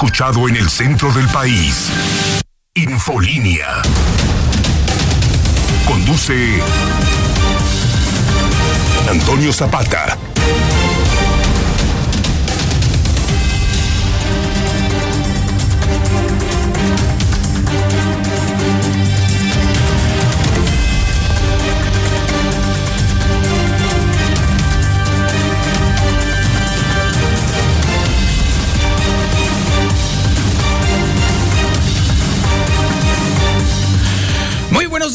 escuchado en el centro del país. Infolínea. Conduce Antonio Zapata.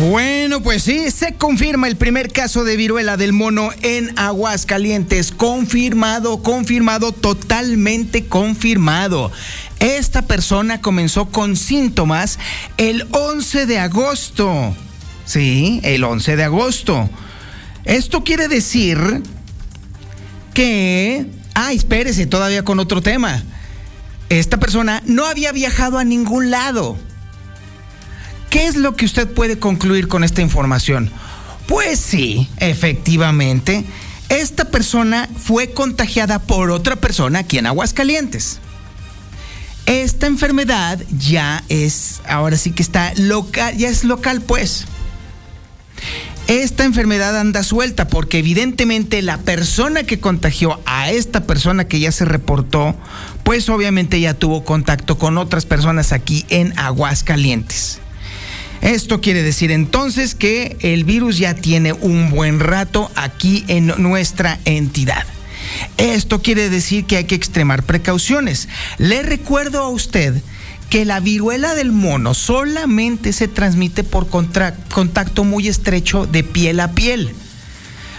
Bueno, pues sí, se confirma el primer caso de viruela del mono en Aguascalientes. Confirmado, confirmado, totalmente confirmado. Esta persona comenzó con síntomas el 11 de agosto. Sí, el 11 de agosto. Esto quiere decir que... Ah, espérese, todavía con otro tema. Esta persona no había viajado a ningún lado. ¿Qué es lo que usted puede concluir con esta información? Pues sí, efectivamente, esta persona fue contagiada por otra persona aquí en Aguascalientes. Esta enfermedad ya es, ahora sí que está local, ya es local pues. Esta enfermedad anda suelta porque evidentemente la persona que contagió a esta persona que ya se reportó, pues obviamente ya tuvo contacto con otras personas aquí en Aguascalientes. Esto quiere decir entonces que el virus ya tiene un buen rato aquí en nuestra entidad. Esto quiere decir que hay que extremar precauciones. Le recuerdo a usted que la viruela del mono solamente se transmite por contacto muy estrecho de piel a piel.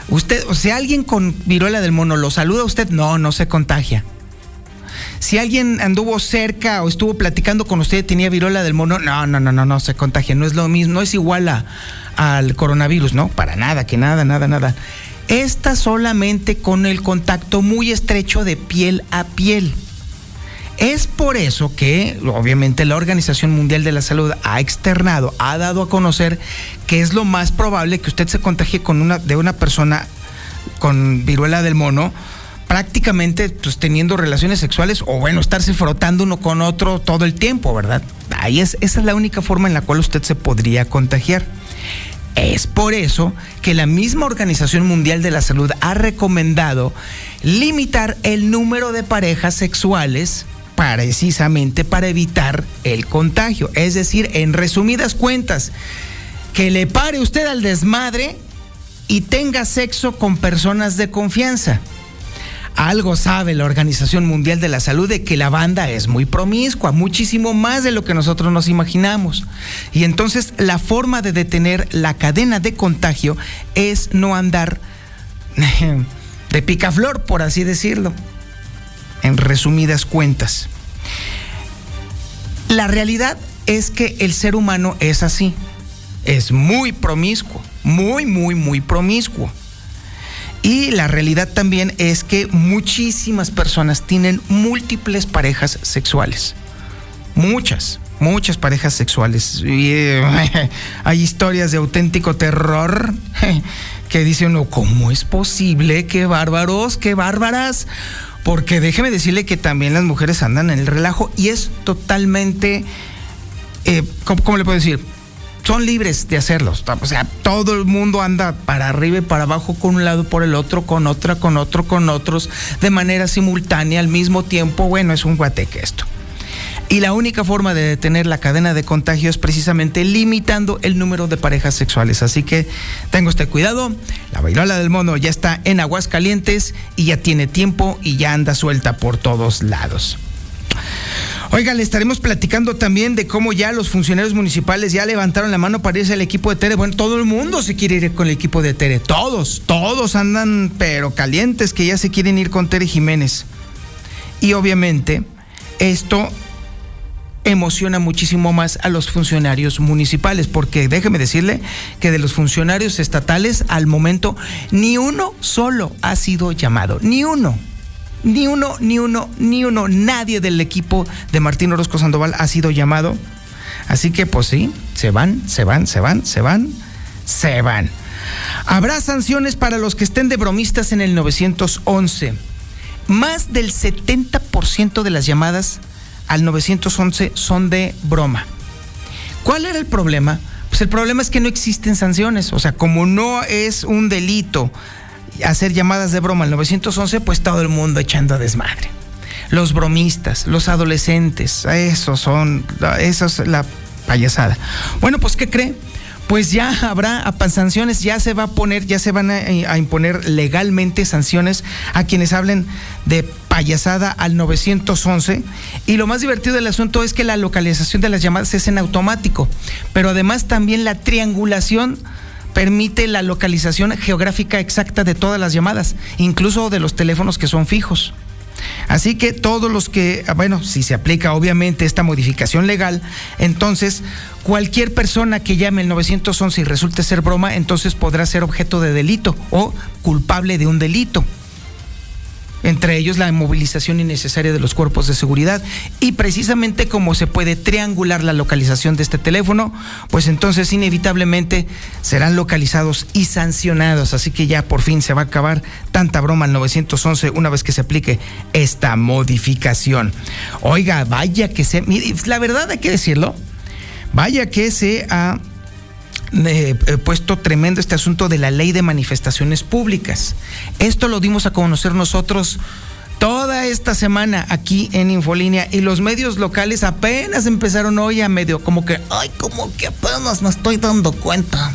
Usted, o sea, alguien con viruela del mono lo saluda a usted, no, no se contagia. Si alguien anduvo cerca o estuvo platicando con usted y tenía viruela del mono, no, no, no, no, no se contagia. No es lo mismo, no es igual a, al coronavirus, ¿no? Para nada, que nada, nada, nada. Esta solamente con el contacto muy estrecho de piel a piel. Es por eso que, obviamente, la Organización Mundial de la Salud ha externado, ha dado a conocer que es lo más probable que usted se contagie con una, de una persona con viruela del mono prácticamente pues, teniendo relaciones sexuales o bueno, estarse frotando uno con otro todo el tiempo, ¿verdad? Ahí es, esa es la única forma en la cual usted se podría contagiar. Es por eso que la misma Organización Mundial de la Salud ha recomendado limitar el número de parejas sexuales precisamente para evitar el contagio. Es decir, en resumidas cuentas, que le pare usted al desmadre y tenga sexo con personas de confianza algo sabe la Organización Mundial de la Salud de que la banda es muy promiscua, muchísimo más de lo que nosotros nos imaginamos. Y entonces la forma de detener la cadena de contagio es no andar de picaflor, por así decirlo, en resumidas cuentas. La realidad es que el ser humano es así, es muy promiscuo, muy, muy, muy promiscuo. Y la realidad también es que muchísimas personas tienen múltiples parejas sexuales. Muchas, muchas parejas sexuales. Y, eh, hay historias de auténtico terror que dice uno, ¿cómo es posible? ¡Qué bárbaros, qué bárbaras! Porque déjeme decirle que también las mujeres andan en el relajo y es totalmente, eh, ¿cómo le puedo decir? Son libres de hacerlo. O sea, todo el mundo anda para arriba y para abajo con un lado por el otro, con otra, con otro, con otros, de manera simultánea al mismo tiempo. Bueno, es un guateque esto. Y la única forma de detener la cadena de contagio es precisamente limitando el número de parejas sexuales. Así que tengo este cuidado. La bailola del mono ya está en aguas calientes y ya tiene tiempo y ya anda suelta por todos lados. Oiga, le estaremos platicando también de cómo ya los funcionarios municipales ya levantaron la mano para irse al equipo de Tere. Bueno, todo el mundo se quiere ir con el equipo de Tere. Todos, todos andan pero calientes que ya se quieren ir con Tere Jiménez. Y obviamente esto emociona muchísimo más a los funcionarios municipales, porque déjeme decirle que de los funcionarios estatales al momento ni uno solo ha sido llamado, ni uno. Ni uno, ni uno, ni uno, nadie del equipo de Martín Orozco Sandoval ha sido llamado. Así que pues sí, se van, se van, se van, se van, se van. Habrá sanciones para los que estén de bromistas en el 911. Más del 70% de las llamadas al 911 son de broma. ¿Cuál era el problema? Pues el problema es que no existen sanciones. O sea, como no es un delito hacer llamadas de broma al 911, pues todo el mundo echando a desmadre. Los bromistas, los adolescentes, esos son, eso es la payasada. Bueno, pues ¿qué cree? pues ya habrá sanciones, ya se va a poner, ya se van a, imponer legalmente sanciones a quienes hablen de payasada al 911. Y lo más divertido del asunto es que la localización de las llamadas es en automático, pero además también la triangulación permite la localización geográfica exacta de todas las llamadas, incluso de los teléfonos que son fijos. Así que todos los que, ah, bueno, si se aplica obviamente esta modificación legal, entonces cualquier persona que llame el 911 y resulte ser broma, entonces podrá ser objeto de delito o culpable de un delito entre ellos la movilización innecesaria de los cuerpos de seguridad. Y precisamente como se puede triangular la localización de este teléfono, pues entonces inevitablemente serán localizados y sancionados. Así que ya por fin se va a acabar tanta broma al 911 una vez que se aplique esta modificación. Oiga, vaya que se... La verdad hay que decirlo. Vaya que se ha eh, puesto tremendo este asunto de la ley de manifestaciones públicas. Esto lo dimos a conocer nosotros toda esta semana aquí en Infolínea y los medios locales apenas empezaron hoy a medio como que, ay, como que apenas me estoy dando cuenta.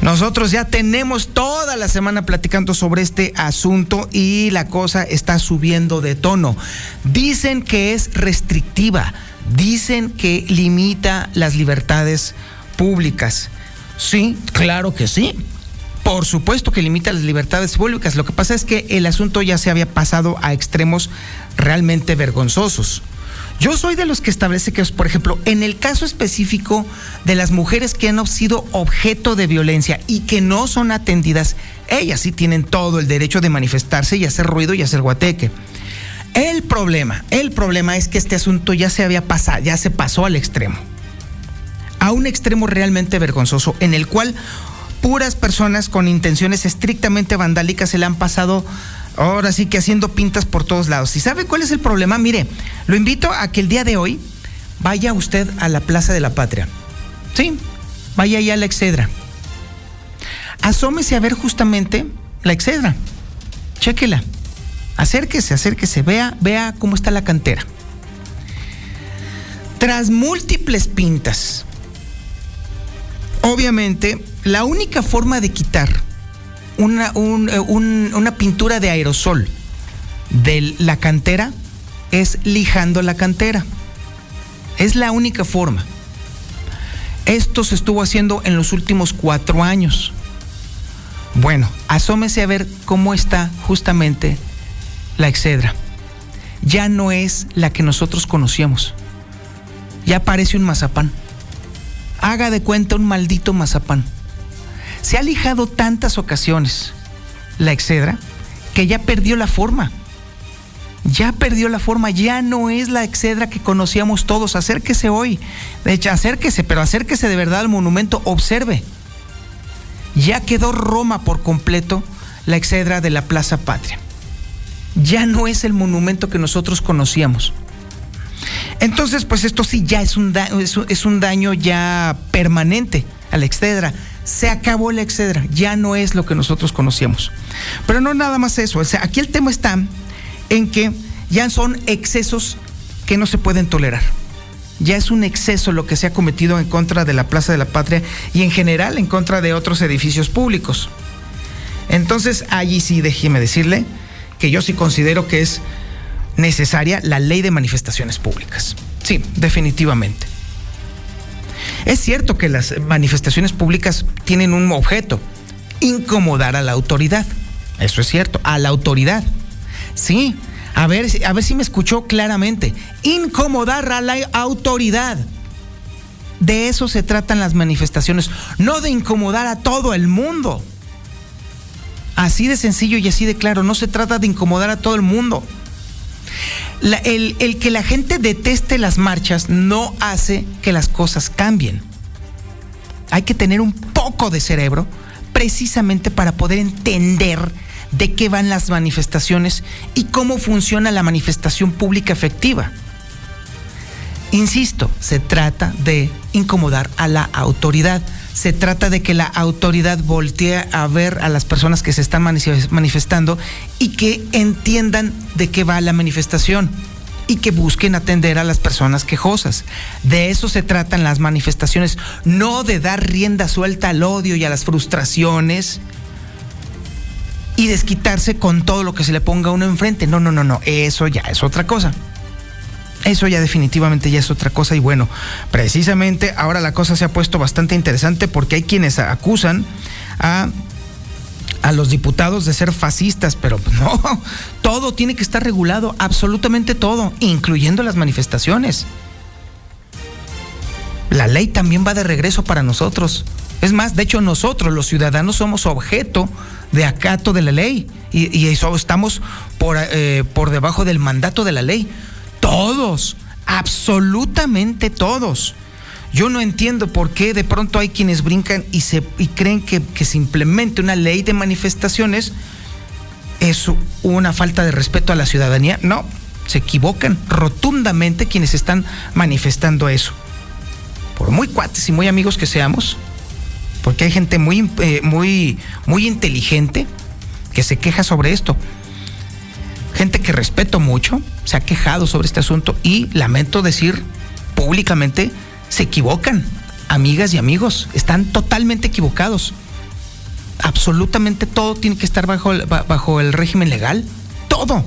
Nosotros ya tenemos toda la semana platicando sobre este asunto y la cosa está subiendo de tono. Dicen que es restrictiva, dicen que limita las libertades públicas. Sí, claro que sí. Por supuesto que limita las libertades públicas. Lo que pasa es que el asunto ya se había pasado a extremos realmente vergonzosos. Yo soy de los que establece que, por ejemplo, en el caso específico de las mujeres que han sido objeto de violencia y que no son atendidas, ellas sí tienen todo el derecho de manifestarse y hacer ruido y hacer guateque. El problema, el problema es que este asunto ya se había pasado, ya se pasó al extremo a un extremo realmente vergonzoso en el cual puras personas con intenciones estrictamente vandálicas se le han pasado ahora sí que haciendo pintas por todos lados. ¿Y sabe cuál es el problema? Mire, lo invito a que el día de hoy vaya usted a la Plaza de la Patria. Sí, vaya allá a la Excedra. Asómese a ver justamente la Excedra. Chéquela. Acérquese, acérquese, vea, vea cómo está la cantera. Tras múltiples pintas, obviamente, la única forma de quitar una, eh, una pintura de aerosol de la cantera es lijando la cantera. Es la única forma. Esto se estuvo haciendo en los últimos cuatro años. Bueno, asómese a ver cómo está justamente la Excedra. Ya no es la que nosotros conocíamos. Ya parece un mazapán haga de cuenta un maldito mazapán. Se ha lijado tantas ocasiones la excedra que ya perdió la forma. Ya perdió la forma, ya no es la excedra que conocíamos todos. Acérquese hoy. De hecho, acérquese, pero acérquese de verdad al monumento. Observe. Ya quedó Roma por completo la excedra de la Plaza Patria. Ya no es el monumento que nosotros conocíamos. Entonces, pues esto sí ya es un, es un daño ya permanente a la excedra. Se acabó la excedra, ya no es lo que nosotros conocíamos. Pero no nada más eso, aquí el tema está en que ya son excesos que no se pueden tolerar. Ya es un exceso lo que se ha cometido en contra de la Plaza de la Patria y en general en contra de otros edificios públicos. Entonces, allí sí, déjeme decirle que yo sí considero que es necesaria la ley de manifestaciones públicas. Sí, definitivamente. Es cierto que las manifestaciones públicas tienen un objeto, incomodar a la autoridad. Eso es cierto, a la autoridad. Sí, A ver, a ver si me escuchó claramente. Incomodar a la autoridad. De eso se tratan las manifestaciones, no de incomodar a todo el mundo. Así de sencillo y así de claro, no se trata de incomodar a todo el mundo. El, que la gente deteste las marchas no hace que las cosas cambien. Hay que tener un poco de cerebro precisamente para poder entender de qué van las manifestaciones y cómo funciona la manifestación pública efectiva. Insisto, se trata de incomodar a la autoridad. Se trata de que la autoridad voltee a ver a las personas que se están manifestando y que entiendan de qué va la manifestación y que busquen atender a las personas quejosas. De eso se tratan las manifestaciones, no de dar rienda suelta al odio y a las frustraciones y desquitarse con todo lo que se le ponga a uno enfrente. No, no, no, no, eso ya es otra cosa. Eso ya definitivamente ya es otra cosa y bueno, precisamente ahora la cosa se ha puesto bastante interesante porque hay quienes acusan a a los diputados de ser fascistas, pero no, todo tiene que estar regulado, absolutamente todo, incluyendo las manifestaciones. La ley también va de regreso para nosotros. Es más, de hecho nosotros los ciudadanos somos objeto de acato de la ley y, eso estamos por, eh, por debajo del mandato de la ley. Todos, absolutamente todos. Yo no entiendo por qué de pronto hay quienes brincan y, se, y creen que, que simplemente una ley de manifestaciones es una falta de respeto a la ciudadanía. No, se equivocan rotundamente quienes están manifestando eso. Por muy cuates y muy amigos que seamos, porque hay gente muy, eh, muy, muy inteligente que se queja sobre esto. Gente que respeto mucho se ha quejado sobre este asunto y lamento decir públicamente, se equivocan. Amigas y amigos, están totalmente equivocados. Absolutamente todo tiene que estar bajo, bajo el régimen legal. Todo.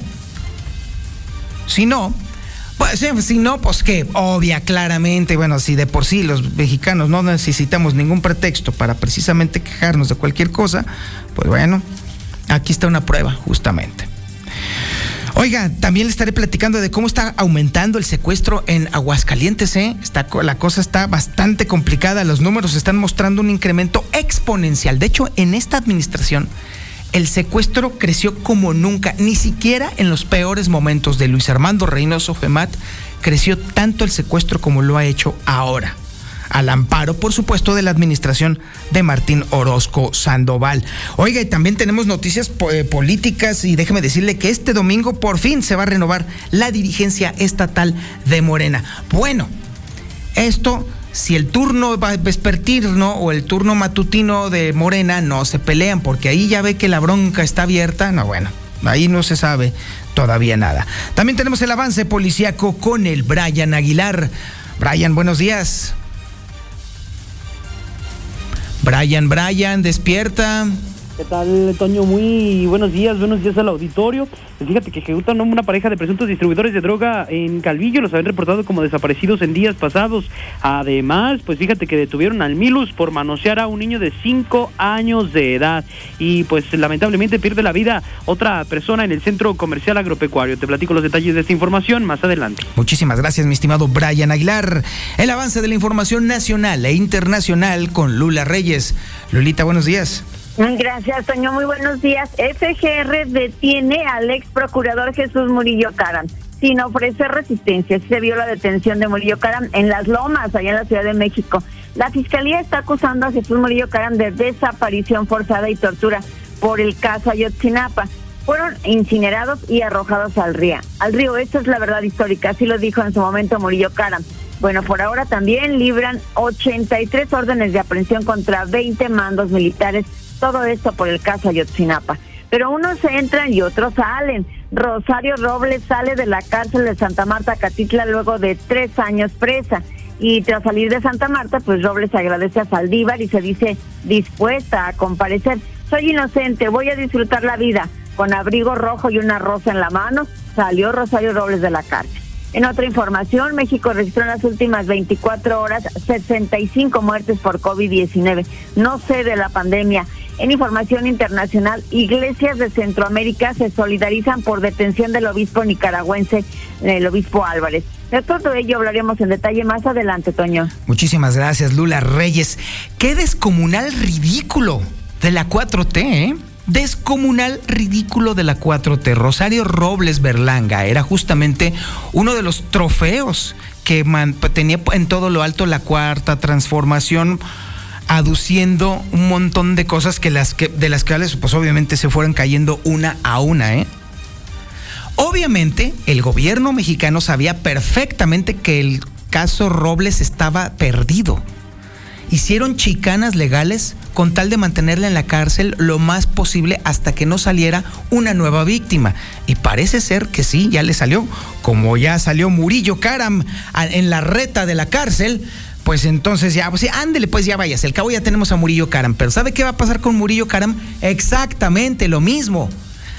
Si no, pues, si no, pues que obvia, claramente, bueno, si de por sí los mexicanos no necesitamos ningún pretexto para precisamente quejarnos de cualquier cosa, pues bueno, aquí está una prueba, justamente. Oiga, también le estaré platicando de cómo está aumentando el secuestro en Aguascalientes, ¿eh? La cosa está bastante complicada, los números están mostrando un incremento exponencial. De hecho, en esta administración el secuestro creció como nunca, ni siquiera en los peores momentos de Luis Armando Reynoso Femat creció tanto el secuestro como lo ha hecho ahora al amparo, por supuesto, de la administración de Martín Orozco Sandoval. Oiga, y también tenemos noticias eh, políticas y déjeme decirle que este domingo por fin se va a renovar la dirigencia estatal de Morena. Bueno, esto si el turno vespertino o el turno matutino de Morena no se pelean, porque ahí ya ve que la bronca está abierta, no, bueno, ahí no se sabe todavía nada. También tenemos el avance policíaco con el Brian Aguilar. Brian, buenos días. Brian, Brian, despierta. ¿Qué tal, Toño? Muy buenos días, buenos días al auditorio. Pues fíjate que ejecutan una pareja de presuntos distribuidores de droga en Calvillo, los habían reportado como desaparecidos en días pasados. Además, pues fíjate que detuvieron al Milus por manosear a un niño de 5 años de edad. Y pues lamentablemente pierde la vida otra persona en el centro comercial agropecuario. Te platico los detalles de esta información más adelante. Muchísimas gracias, mi estimado Brian Aguilar. El avance de la información nacional e internacional con Lula Reyes. Lulita, buenos días. Gracias, Toño. Muy buenos días. FGR detiene al ex procurador Jesús Murillo Caram sin ofrecer resistencia. Se vio la detención de Murillo Caram en Las Lomas, allá en la Ciudad de México. La fiscalía está acusando a Jesús Murillo Caram de desaparición forzada y tortura por el caso Ayotzinapa. Fueron incinerados y arrojados al río. Al río, esta es la verdad histórica, así lo dijo en su momento Murillo Caram. Bueno, por ahora también libran 83 órdenes de aprehensión contra 20 mandos militares todo esto por el caso Ayotzinapa. Pero unos entran y otros salen. Rosario Robles sale de la cárcel de Santa Marta Catitla luego de tres años presa. Y tras salir de Santa Marta, pues Robles agradece a Saldívar y se dice dispuesta a comparecer. Soy inocente, voy a disfrutar la vida. Con abrigo rojo y una rosa en la mano, salió Rosario Robles de la cárcel. En otra información, México registró en las últimas 24 horas 65 muertes por COVID-19. No sé de la pandemia En información internacional, iglesias de Centroamérica se solidarizan por detención del obispo nicaragüense, el obispo Álvarez. De todo ello hablaremos en detalle más adelante, Toño. Muchísimas gracias, Lula Reyes. Qué descomunal ridículo de la 4T, ¿eh? descomunal ridículo de la 4T. Rosario Robles Berlanga era justamente uno de los trofeos que tenía en todo lo alto la cuarta transformación aduciendo un montón de cosas que las que de las cuales pues obviamente se fueron cayendo una a una, ¿eh? Obviamente el gobierno mexicano sabía perfectamente que el caso Robles estaba perdido hicieron chicanas legales con tal de mantenerla en la cárcel lo más posible hasta que no saliera una nueva víctima. Y parece ser que sí, ya le salió, como ya salió Murillo Karam en la reta de la cárcel. Pues entonces ya, pues ándele, pues ya vayas. El cabo ya tenemos a Murillo Karam. Pero ¿sabe qué va a pasar con Murillo Karam? Exactamente lo mismo.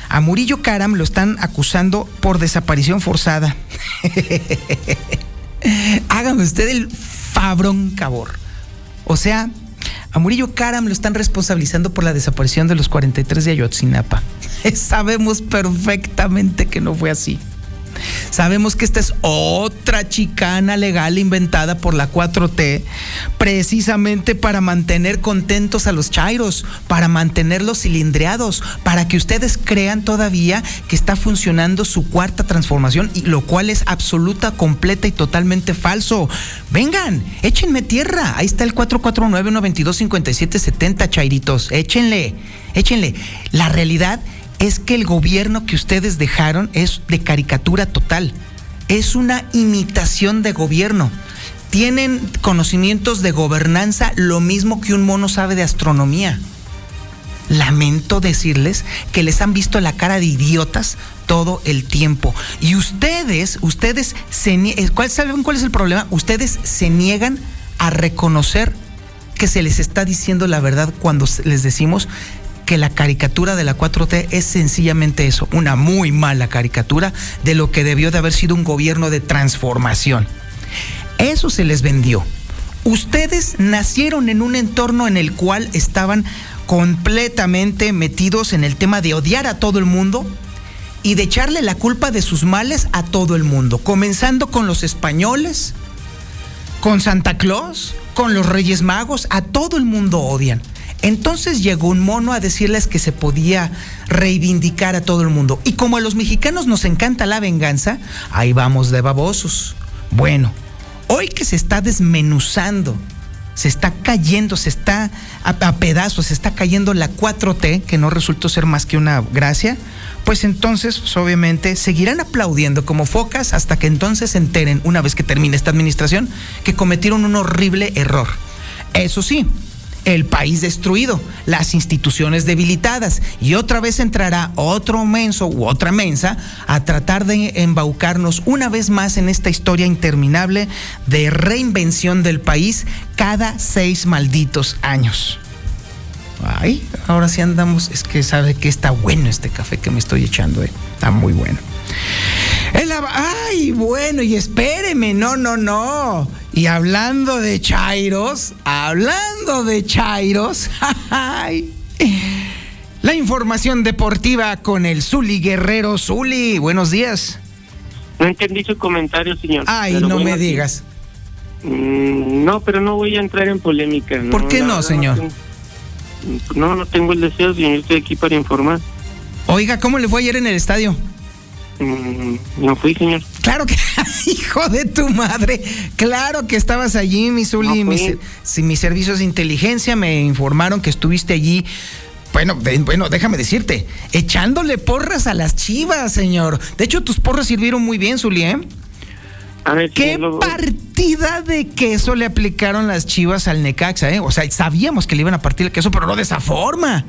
A Murillo Karam lo están acusando por desaparición forzada. Hágame usted el fabrón cabor. O sea, a Murillo Karam lo están responsabilizando por la desaparición de los 43 de Ayotzinapa. Sabemos perfectamente que no fue así. Sabemos que esta es otra chicana legal inventada por la 4T precisamente para mantener contentos a los chairos, para mantenerlos cilindreados, para que ustedes crean todavía que está funcionando su cuarta transformación, y lo cual es absoluta, completa y totalmente falso. Vengan, échenme tierra. Ahí está el 449-122-5770, chairitos. Échenle, échenle. La realidad es que el gobierno que ustedes dejaron es de caricatura total. Es una imitación de gobierno. Tienen conocimientos de gobernanza lo mismo que un mono sabe de astronomía. Lamento decirles que les han visto la cara de idiotas todo el tiempo. Y ustedes, ustedes se eh, ¿cuál, ¿saben cuál es el problema? Ustedes se niegan a reconocer que se les está diciendo la verdad cuando les decimos que la caricatura de la 4T es sencillamente eso, una muy mala caricatura de lo que debió de haber sido un gobierno de transformación. Eso se les vendió. Ustedes nacieron en un entorno en el cual estaban completamente metidos en el tema de odiar a todo el mundo y de echarle la culpa de sus males a todo el mundo, comenzando con los españoles, con Santa Claus, con los Reyes Magos, a todo el mundo odian. Entonces llegó un mono a decirles que se podía reivindicar a todo el mundo. Y como a los mexicanos nos encanta la venganza, ahí vamos de babosos. Bueno, hoy que se está desmenuzando, se está cayendo, se está a, pedazos, se está cayendo la 4T, que no resultó ser más que una gracia, pues entonces, pues, obviamente, seguirán aplaudiendo como focas hasta que entonces se enteren, una vez que termine esta administración, que cometieron un horrible error. Eso sí, el país destruido, las instituciones debilitadas y otra vez entrará otro menso u otra mensa a tratar de embaucarnos una vez más en esta historia interminable de reinvención del país cada seis malditos años. Ay, ahora sí andamos, es que sabe que está bueno este café que me estoy echando, eh. está muy bueno. ay, bueno, y espéreme, no, no, no. Y hablando de Chairos, hablando de Chairos, la información deportiva con el Zuli Guerrero. Zuli, buenos días. No entendí su comentario, señor. Ay, no me digas. Mm, no, pero no voy a entrar en polémica. ¿Por qué no, señor? No, no tengo el deseo, señor. Estoy aquí para informar. Oiga, ¿cómo le fue ayer en el estadio? Mm, no fui, señor. Claro que, hijo de tu madre, claro que estabas allí, mi Zuli. mis, servicios de inteligencia me informaron que estuviste allí. Bueno, bueno, déjame decirte, echándole porras a las chivas, señor. De hecho, tus porras sirvieron muy bien, Zuli, ¿eh? A ver, ¿Qué partida de queso le aplicaron las chivas al Necaxa, eh? O sea, sabíamos que le iban a partir el queso, pero no de esa forma.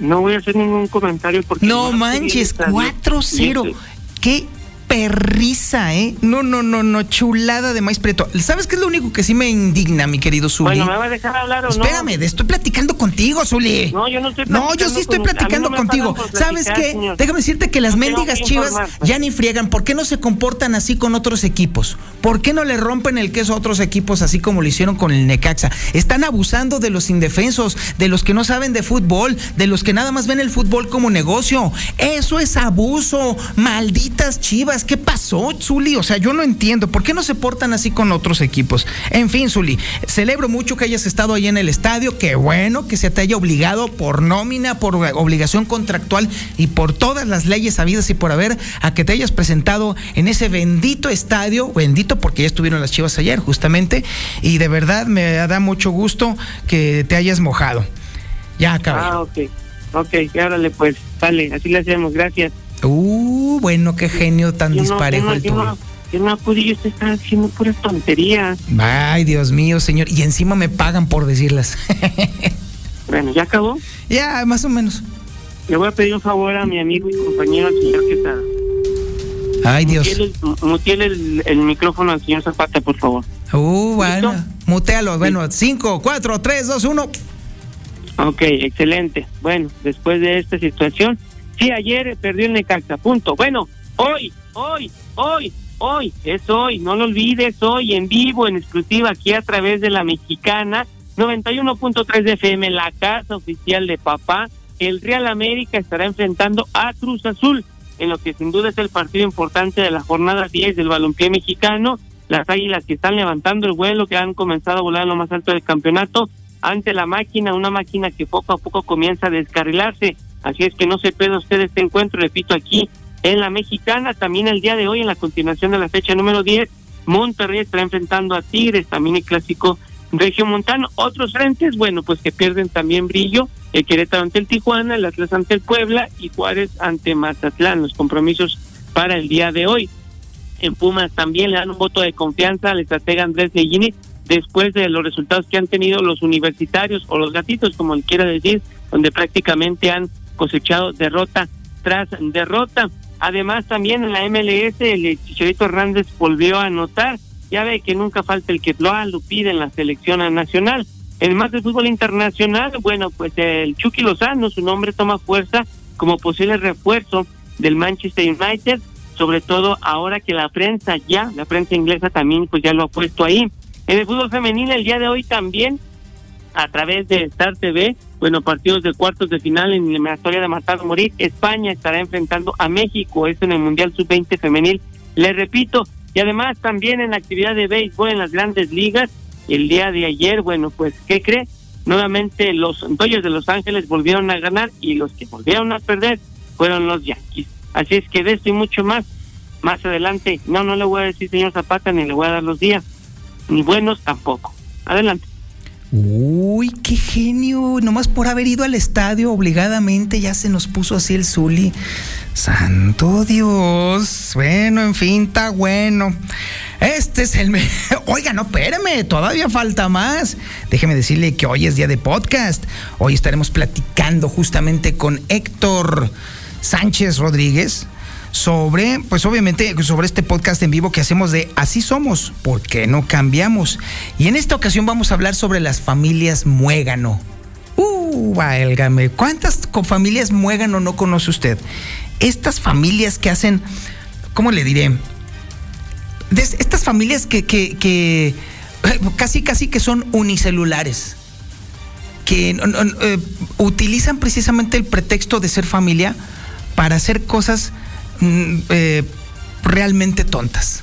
No voy a hacer ningún comentario porque... No, manches, 4-0. ¿Qué perrisa, ¿eh? No, no, no, no, chulada de maíz preto. ¿Sabes qué es lo único que sí me indigna, mi querido Zuli? Bueno, ¿me va a dejar hablar o Espérame, no? estoy platicando contigo, Zuli. No, yo no estoy No, yo platicando sí estoy con- platicando no contigo. ¿Sabes qué? señor. Déjame decirte que las No mendigas que chivas ya ni friegan. ¿Por qué no se comportan así con otros equipos? ¿Por qué no le rompen el queso a otros equipos así como lo hicieron con el Necaxa? Están abusando de los indefensos, de los que no saben de fútbol, de los que nada más ven el fútbol como negocio. Eso es abuso. Malditas chivas. ¿Qué pasó, Zuli? O sea, yo no entiendo. ¿Por qué no se portan así con otros equipos? En fin, Zuli, celebro mucho que hayas estado ahí en el estadio. Qué bueno que se te haya obligado por nómina, por obligación contractual y por todas las leyes habidas y por haber a que te hayas presentado en ese bendito estadio. Bendito porque ya estuvieron las chivas ayer, justamente. Y de verdad me da mucho gusto que te hayas mojado. Ya acabé. Ah, ok. Ok, órale, pues, sale, así le hacemos, gracias. Uh, bueno, qué genio tan Yo no- disparejo yo no, el yo tuyo. no, yo no acudí, yo estoy haciendo puras tonterías. Ay, Dios mío, señor. Y encima me pagan por decirlas. Bueno, ¿ya acabó? ya, más o menos. Le voy a pedir un favor a mi amigo y compañero, al señor Quesada. Ay, Dios. Mutiele el, el micrófono al señor Zapata, por favor. Uh, bueno. ¿Listo? Mutealo. Bueno, 5, 4, 3, 2, 1. Ok, excelente. Bueno, después de esta situación, sí, ayer perdió el Necaxa, punto. Bueno, hoy, hoy, hoy, hoy, es hoy, no lo olvides, hoy en vivo, en exclusiva, aquí a través de la mexicana, 91.3 de FM, la casa oficial de papá, el Real América estará enfrentando a Cruz Azul, en lo que sin duda es el partido importante de la jornada 10 del balompié mexicano. Las águilas que están levantando el vuelo, que han comenzado a volar en lo más alto del campeonato, ante la máquina, una máquina que poco a poco comienza a descarrilarse. Así es que no se pierda usted este encuentro, repito, aquí en la mexicana. También el día de hoy, en la continuación de la fecha número 10, Monterrey estará enfrentando a Tigres, también el clásico regiomontano. Otros frentes, bueno, pues que pierden también brillo. El Querétaro ante el Tijuana, el Atlas ante el Puebla y Juárez ante Mazatlán. Los compromisos para el día de hoy. En Pumas también le dan un voto de confianza al estratega Andrés Leguini después de los resultados que han tenido los universitarios o los gatitos, como él quiera decir, donde prácticamente han cosechado derrota tras derrota. Además, también en la MLS, el Chicharito Hernández volvió a anotar. Ya ve que nunca falta el que lo, pide en la selección nacional. En más de fútbol internacional, bueno, pues el Chucky Lozano, su nombre toma fuerza como posible refuerzo del Manchester United, sobre todo ahora que la prensa ya, la prensa inglesa también pues ya lo ha puesto ahí. En el fútbol femenil el día de hoy también, a través de Star TV, bueno, partidos de cuartos de final en la eliminatoria de matar o morir, España estará enfrentando a México, esto en el Mundial Sub-20 femenil, le repito, y además también en la actividad de béisbol en las grandes ligas, el día de ayer, bueno, pues, ¿qué cree? Nuevamente los Dodgers de Los Ángeles volvieron a ganar y los que volvieron a perder fueron los Yankees. Así es que de esto y mucho más, más adelante, no, no le voy a decir señor Zapata ni le voy a dar los días, ni buenos tampoco. Adelante. Uy, qué genio. Nomás por haber ido al estadio obligadamente ya se nos puso así el Zuli. Santo Dios. Bueno, en fin, está bueno. Este es el... Oiga, no, espérame, todavía falta más. Déjeme decirle que hoy es día de podcast. Hoy estaremos platicando justamente con Héctor Sánchez Rodríguez sobre, pues obviamente, sobre este podcast en vivo que hacemos de Así somos, ¿por qué no cambiamos? Y en esta ocasión vamos a hablar sobre las familias muégano. Uh, válgame, ¿cuántas familias muégano no conoce usted? Estas familias que hacen, ¿cómo le diré? Estas familias que, que, que, casi, casi que son unicelulares que eh, utilizan precisamente el pretexto de ser familia para hacer cosas eh, realmente tontas.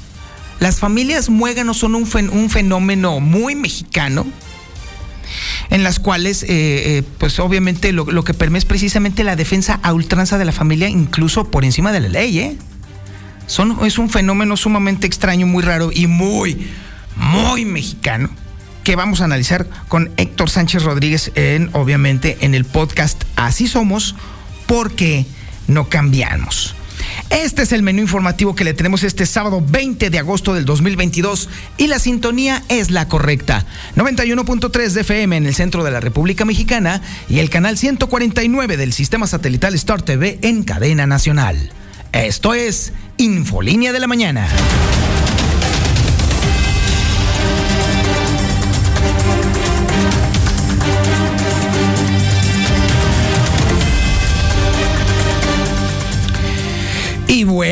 Las familias muéganos son un, un fenómeno muy mexicano, en las cuales, eh, eh, pues obviamente lo, lo que permite es precisamente la defensa a ultranza de la familia, incluso por encima de la ley. Son, es un fenómeno sumamente extraño, muy raro y muy, muy mexicano que vamos a analizar con Héctor Sánchez Rodríguez en, obviamente, en el podcast Así Somos, porque no cambiamos. Este es el menú informativo que le tenemos este sábado 20 de agosto del 2022 y la sintonía es la correcta. 91.3 de FM en el centro de la República Mexicana y el canal 149 del sistema satelital Star TV en cadena nacional. Esto es Infolínea de la Mañana.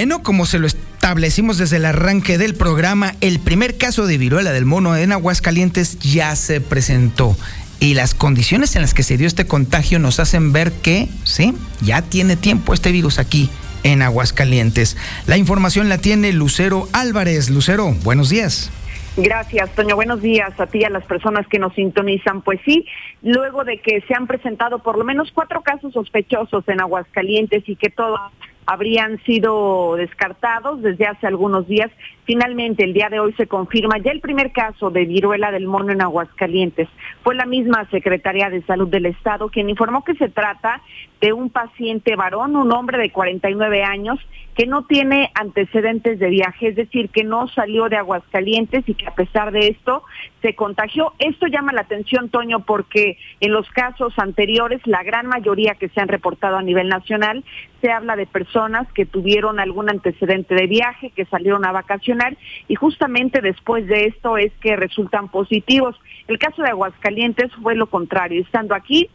Bueno, como se lo establecimos desde el arranque del programa, el primer caso de viruela del mono en Aguascalientes ya se presentó. Y las condiciones en las que se dio este contagio nos hacen ver que, sí, ya tiene tiempo este virus aquí en Aguascalientes. La información la tiene Lucero Álvarez. Lucero, buenos días. Gracias, Toño. Buenos días a ti y a las personas que nos sintonizan. Pues sí, luego de que se han presentado por lo menos cuatro casos sospechosos en Aguascalientes y que todos habrían sido descartados desde hace algunos días. Finalmente, el día de hoy se confirma ya el primer caso de viruela del mono en Aguascalientes. Fue la misma Secretaría de Salud del Estado quien informó que se trata de un paciente varón, un hombre de 49 años, que no tiene antecedentes de viaje, es decir, que no salió de Aguascalientes y que a pesar de esto se contagió. Esto llama la atención, Toño, porque en los casos anteriores, la gran mayoría que se han reportado a nivel nacional, se habla de personas que tuvieron algún antecedente de viaje, que salieron a y justamente después de esto es que resultan positivos. El caso de Aguascalientes fue lo contrario, estando aquí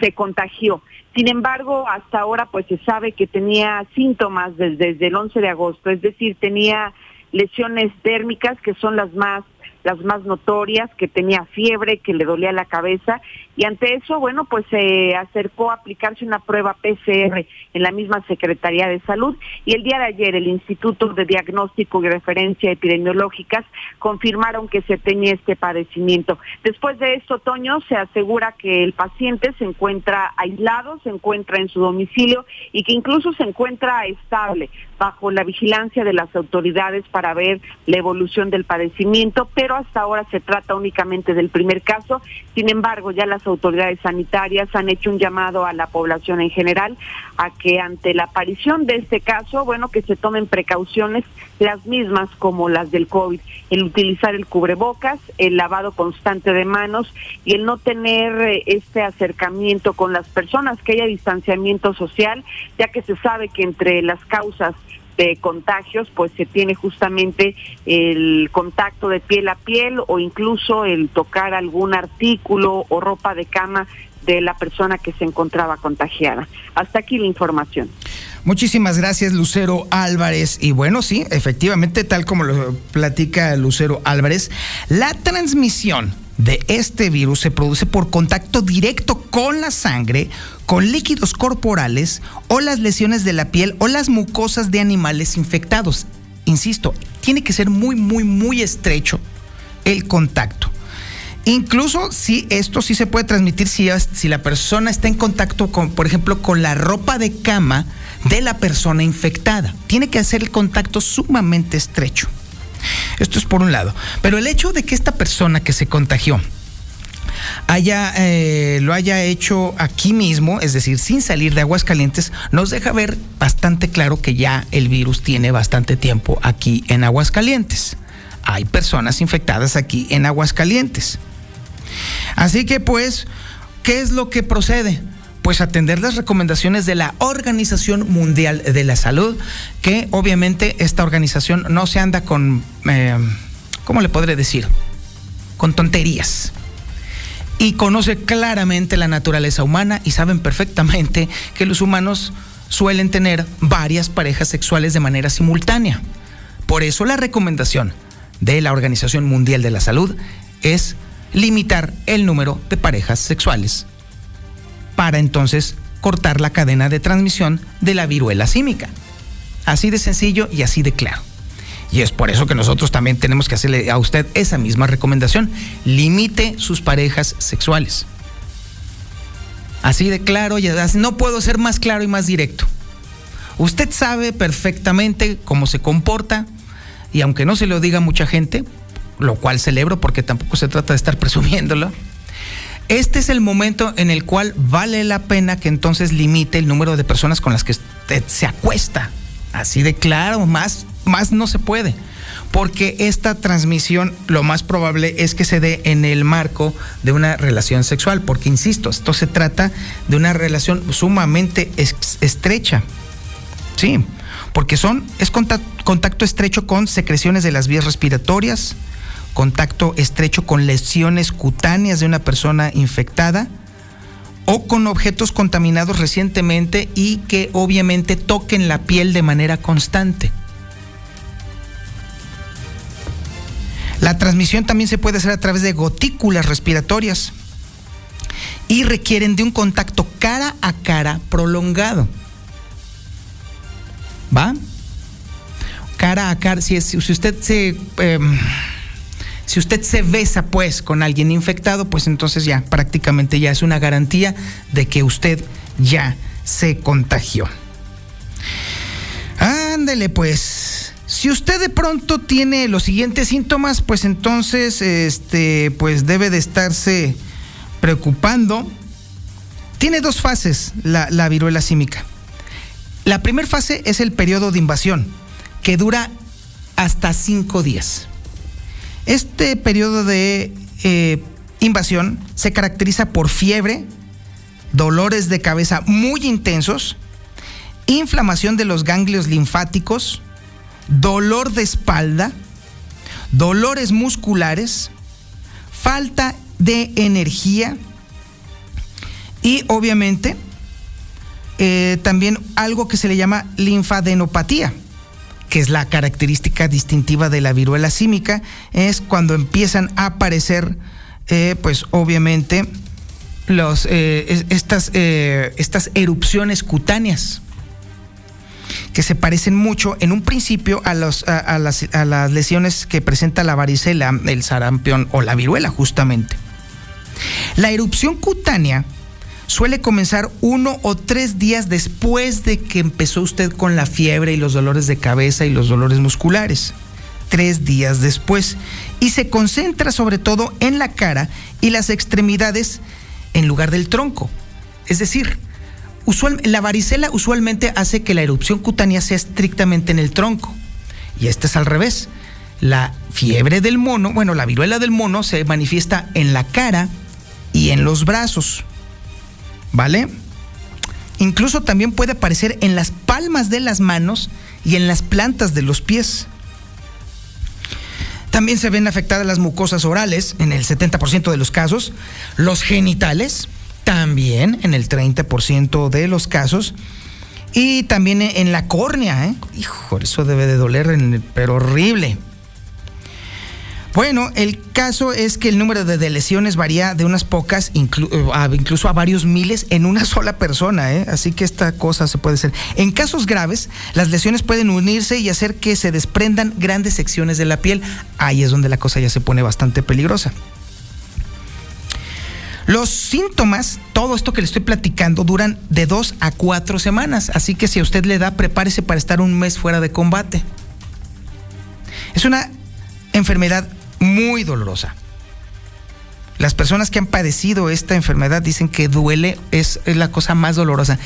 se contagió. Sin embargo, hasta ahora pues se sabe que tenía síntomas desde el 11 de agosto, es decir, tenía lesiones térmicas que son las más las más notorias, que tenía fiebre, que le dolía la cabeza, y ante eso, bueno, pues se acercó a aplicarse una prueba PCR en la misma Secretaría de Salud, y el día de ayer el Instituto de Diagnóstico y Referencia Epidemiológicas confirmaron que se tenía este padecimiento. Después de esto, Toño, se asegura que el paciente se encuentra aislado, se encuentra en su domicilio y que incluso se encuentra estable bajo la vigilancia de las autoridades para ver la evolución del padecimiento, pero hasta ahora se trata únicamente del primer caso. Sin embargo, ya las autoridades sanitarias han hecho un llamado a la población en general a que ante la aparición de este caso, bueno, que se tomen precauciones las mismas como las del COVID, el utilizar el cubrebocas, el lavado constante de manos y el no tener eh, este acercamiento con las personas, que haya distanciamiento social, ya que se sabe que entre las causas de contagios, pues se tiene justamente el contacto de piel a piel o incluso el tocar algún artículo o ropa de cama de la persona que se encontraba contagiada. Hasta aquí la información. Muchísimas gracias, Lucero Álvarez. Y bueno, sí, efectivamente, tal como lo platica Lucero Álvarez, la transmisión de este virus se produce por contacto directo con la sangre, con líquidos corporales o las lesiones de la piel o las mucosas de animales infectados. Insisto, tiene que ser muy, muy, muy estrecho el contacto. Incluso si esto sí se puede transmitir si, si la persona está en contacto con, por ejemplo, con la ropa de cama de la persona infectada. Tiene que hacer el contacto sumamente estrecho. Esto es por un lado. Pero el hecho de que esta persona que se contagió haya, eh, lo haya hecho aquí mismo, es decir, sin salir de Aguascalientes, nos deja ver bastante claro que ya el virus tiene bastante tiempo aquí en Aguascalientes. Hay personas infectadas aquí en Aguascalientes. Así que pues, ¿qué es lo que procede? Pues atender las recomendaciones de la Organización Mundial de la Salud, que obviamente esta organización no se anda con, eh, ¿cómo le podré decir? Con tonterías. Y conoce claramente la naturaleza humana y saben perfectamente que los humanos suelen tener varias parejas sexuales de manera simultánea. Por eso la recomendación de la Organización Mundial de la Salud es limitar el número de parejas sexuales para entonces cortar la cadena de transmisión de la viruela símica. Así de sencillo y así de claro. Y es por eso que nosotros también tenemos que hacerle a usted esa misma recomendación. Limite sus parejas sexuales. Así de claro, y no puedo ser más claro y más directo. Usted sabe perfectamente cómo se comporta y aunque no se lo diga a mucha gente, lo cual celebro porque tampoco se trata de estar presumiéndolo, este es el momento en el cual vale la pena que entonces limite el número de personas con las que usted se acuesta. Así de claro, más, más no se puede. Porque esta transmisión lo más probable es que se dé en el marco de una relación sexual. Porque, insisto, esto se trata de una relación sumamente estrecha. Sí, porque son, es contacto estrecho con secreciones de las vías respiratorias, contacto estrecho con lesiones cutáneas de una persona infectada o con objetos contaminados recientemente y que obviamente toquen la piel de manera constante. La transmisión también se puede hacer a través de gotículas respiratorias y requieren de un contacto cara a cara prolongado. ¿Va? Cara a cara, si, si usted se... Em, si usted se besa pues con alguien infectado, pues entonces ya prácticamente ya es una garantía de que usted ya se contagió. Ándele pues. Si usted de pronto tiene los siguientes síntomas, pues entonces este pues debe de estarse preocupando. Tiene dos fases la, la viruela símica. La primera fase es el periodo de invasión, que dura hasta cinco días. Este periodo de eh, invasión se caracteriza por fiebre, dolores de cabeza muy intensos, inflamación de los ganglios linfáticos, dolor de espalda, dolores musculares, falta de energía y obviamente eh, también algo que se le llama linfadenopatía que es la característica distintiva de la viruela símica, es cuando empiezan a aparecer, eh, pues obviamente, eh, estas, eh, estas erupciones cutáneas que se parecen mucho en un principio a, los, a, las, a las lesiones que presenta la varicela, el sarampión o la viruela justamente. La erupción cutánea suele comenzar uno o tres días después de que empezó usted con la fiebre y los dolores de cabeza y los dolores musculares. Tres días después. Y se concentra sobre todo en la cara y las extremidades en lugar del tronco. Es decir, usual, la varicela usualmente hace que la erupción cutánea sea estrictamente en el tronco. Y este es al revés. La fiebre del mono, bueno, la viruela del mono se manifiesta en la cara y en los brazos. ¿Vale? Incluso también puede aparecer en las palmas de las manos y en las plantas de los pies. También se ven afectadas las mucosas orales en el 70% de los casos, los genitales también en el 30% de los casos y también en la córnea, ¿eh? Hijo, eso debe de doler, pero horrible. Bueno, el caso es que el número de lesiones varía de unas pocas, incluso a varios miles en una sola persona, ¿eh? así que esta cosa se puede hacer. En casos graves, las lesiones pueden unirse y hacer que se desprendan grandes secciones de la piel. Ahí es donde la cosa ya se pone bastante peligrosa. Los síntomas, todo esto que le estoy platicando, duran de dos a cuatro semanas, así que si a usted le da, prepárese para estar un mes fuera de combate. Es una enfermedad muy dolorosa. Las personas que han padecido esta enfermedad dicen que duele, es, la cosa más dolorosa.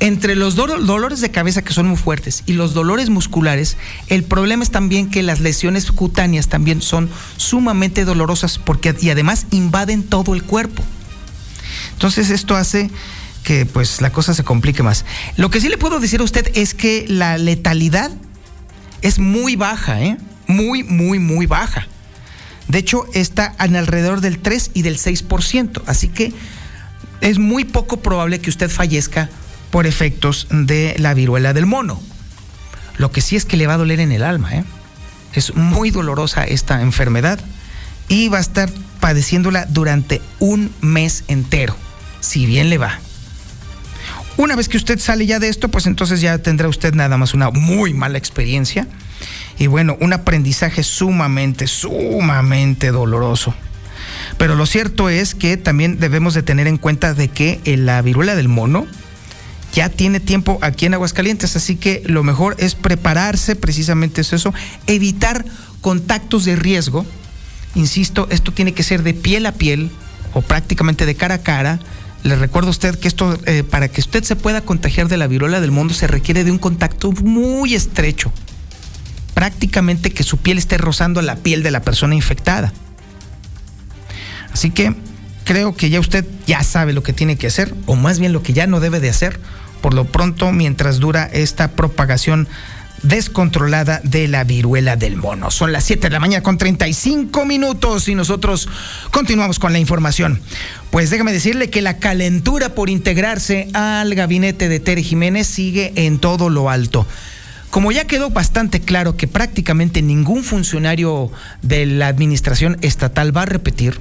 Entre los dolores de cabeza que son muy fuertes y los dolores musculares, el problema es también que las lesiones cutáneas también son sumamente dolorosas porque y además invaden todo el cuerpo. Entonces esto hace que pues la cosa se complique más. Lo que sí le puedo decir a usted es que la letalidad es muy baja, ¿eh? Muy, muy, muy baja. De hecho, está en alrededor del 3 y del 6%. Así que es muy poco probable que usted fallezca por efectos de la viruela del mono. Lo que sí es que le va a doler en el alma. ¿eh? Es muy dolorosa esta enfermedad y va a estar padeciéndola durante un mes entero, si bien le va. Una vez que usted sale ya de esto, pues entonces ya tendrá usted nada más una muy mala experiencia y bueno, un aprendizaje sumamente, sumamente doloroso. Pero lo cierto es que también debemos de tener en cuenta de que la viruela del mono ya tiene tiempo aquí en Aguascalientes, así que lo mejor es prepararse, precisamente es eso, evitar contactos de riesgo. Insisto, esto tiene que ser de piel a piel o prácticamente de cara a cara. Le recuerdo a usted que esto, eh, para que usted se pueda contagiar de la viruela del mono, se requiere de un contacto muy estrecho prácticamente que su piel esté rozando la piel de la persona infectada. Así que creo que ya usted ya sabe lo que tiene que hacer, o más bien lo que ya no debe de hacer, por lo pronto mientras dura esta propagación descontrolada de la viruela del mono. Son las 7 de la mañana con 35 minutos y nosotros continuamos con la información. Pues déjame decirle que la calentura por integrarse al gabinete de Tere Jiménez sigue en todo lo alto. Como ya quedó bastante claro que prácticamente ningún funcionario de la administración estatal va a repetir,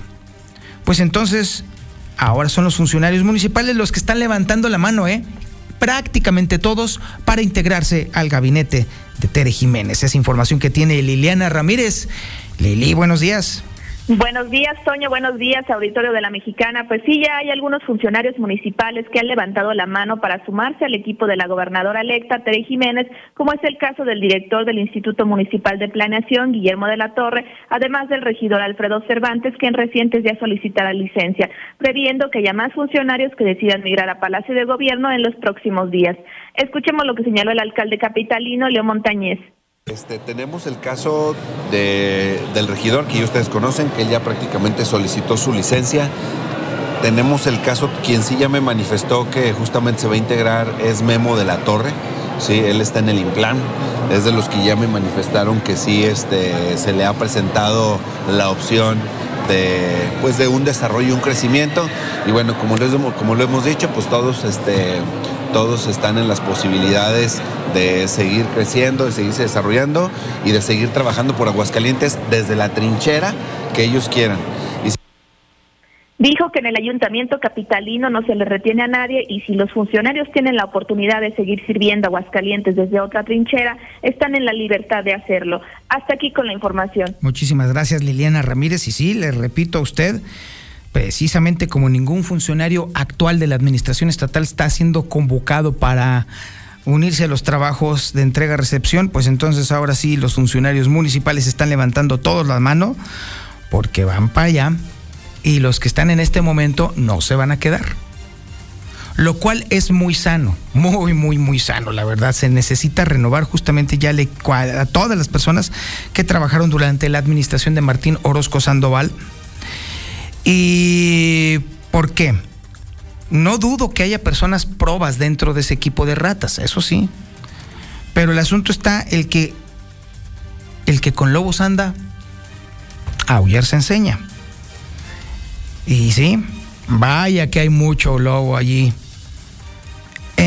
pues entonces ahora son los funcionarios municipales los que están levantando la mano, ¿eh? prácticamente todos para integrarse al gabinete de Tere Jiménez. Es información que tiene Liliana Ramírez. Lili, buenos días. Buenos días, Toño. Buenos días, auditorio de la Mexicana. Pues sí, ya hay algunos funcionarios municipales que han levantado la mano para sumarse al equipo de la gobernadora electa, Tere Jiménez, como es el caso del director del Instituto Municipal de Planeación, Guillermo de la Torre, además del regidor Alfredo Cervantes, que en recientes días solicitará licencia, previendo que haya más funcionarios que decidan migrar a Palacio de Gobierno en los próximos días. Escuchemos lo que señaló el alcalde capitalino, Leo Montañez. Este, tenemos el caso del regidor que ustedes conocen, que él ya prácticamente solicitó su licencia. Tenemos el caso, quien sí ya me manifestó que justamente se va a integrar es Memo de la Torre. Sí, él está en el Implan. Es de los que ya me manifestaron que sí este, se le ha presentado la opción de, pues de un desarrollo y un crecimiento. Y bueno, como lo, como lo hemos dicho, pues todos este, todos están en las posibilidades de seguir creciendo, de seguirse desarrollando y de seguir trabajando por Aguascalientes desde la trinchera que ellos quieran. Dijo que en el ayuntamiento capitalino no se le retiene a nadie y si los funcionarios tienen la oportunidad de seguir sirviendo a Aguascalientes desde otra trinchera, están en la libertad de hacerlo. Hasta aquí con la información. Muchísimas gracias Liliana Ramírez y sí, le repito a usted, precisamente como ningún funcionario actual de la administración estatal está siendo convocado para unirse a los trabajos de entrega-recepción, pues entonces ahora sí los funcionarios municipales están levantando todos la mano porque van para allá y los que están en este momento no se van a quedar. Lo cual es muy sano, muy, muy, muy sano, la verdad. Se necesita renovar justamente ya a todas las personas que trabajaron durante la administración de Martín Orozco Sandoval ¿Y por qué? No dudo que haya personas probas dentro de ese equipo de ratas, eso sí. Pero el asunto está el que el que con lobos anda, a aullar se enseña. Y sí, vaya que hay mucho lobo allí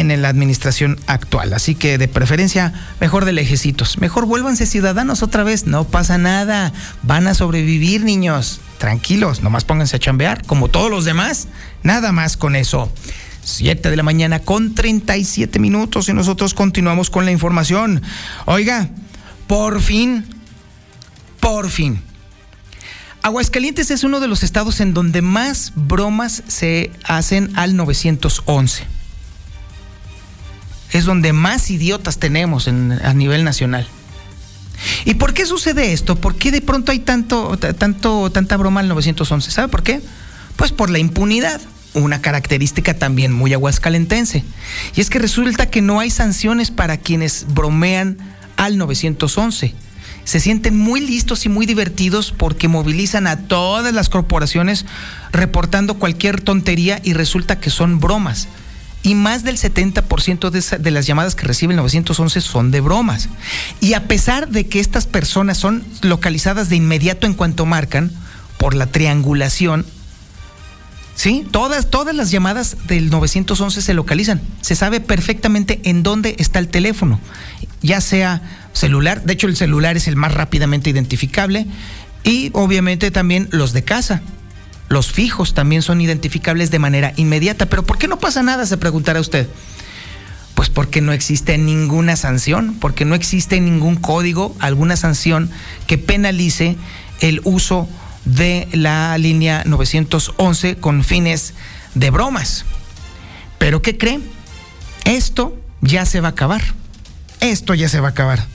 en la administración actual. Así que de preferencia, mejor de lejecitos. Mejor vuélvanse ciudadanos otra vez. No pasa nada. Van a sobrevivir, niños. Tranquilos, nomás pónganse a chambear, como todos los demás. Nada más con eso. 7 de la mañana con 37 minutos y nosotros continuamos con la información. Oiga, por fin, por fin. Aguascalientes es uno de los estados en donde más bromas se hacen al 911 es donde más idiotas tenemos a nivel nacional. ¿Y por qué sucede esto? ¿Por qué de pronto hay tanto, tanto, tanta broma al 911? ¿Sabe por qué? Pues por la impunidad, una característica también muy aguascalentense. Y es que resulta que no hay sanciones para quienes bromean al 911. Se sienten muy listos y muy divertidos porque movilizan a todas las corporaciones reportando cualquier tontería y resulta que son bromas y más del 70% de, de, las llamadas que recibe el 911 son de bromas. Y a pesar de que estas personas son localizadas de inmediato en cuanto marcan, por la triangulación, ¿sí? Todas, todas las llamadas del 911 se localizan. Se sabe perfectamente en dónde está el teléfono, ya sea celular, de hecho el celular es el más rápidamente identificable, y obviamente también los de casa. Los fijos también son identificables de manera inmediata. Pero ¿por qué no pasa nada? Se preguntará usted. Pues porque no existe ninguna sanción, porque no existe ningún código, alguna sanción que penalice el uso de la línea 911 con fines de bromas. Pero ¿qué cree? Esto ya se va a acabar. Esto ya se va a acabar.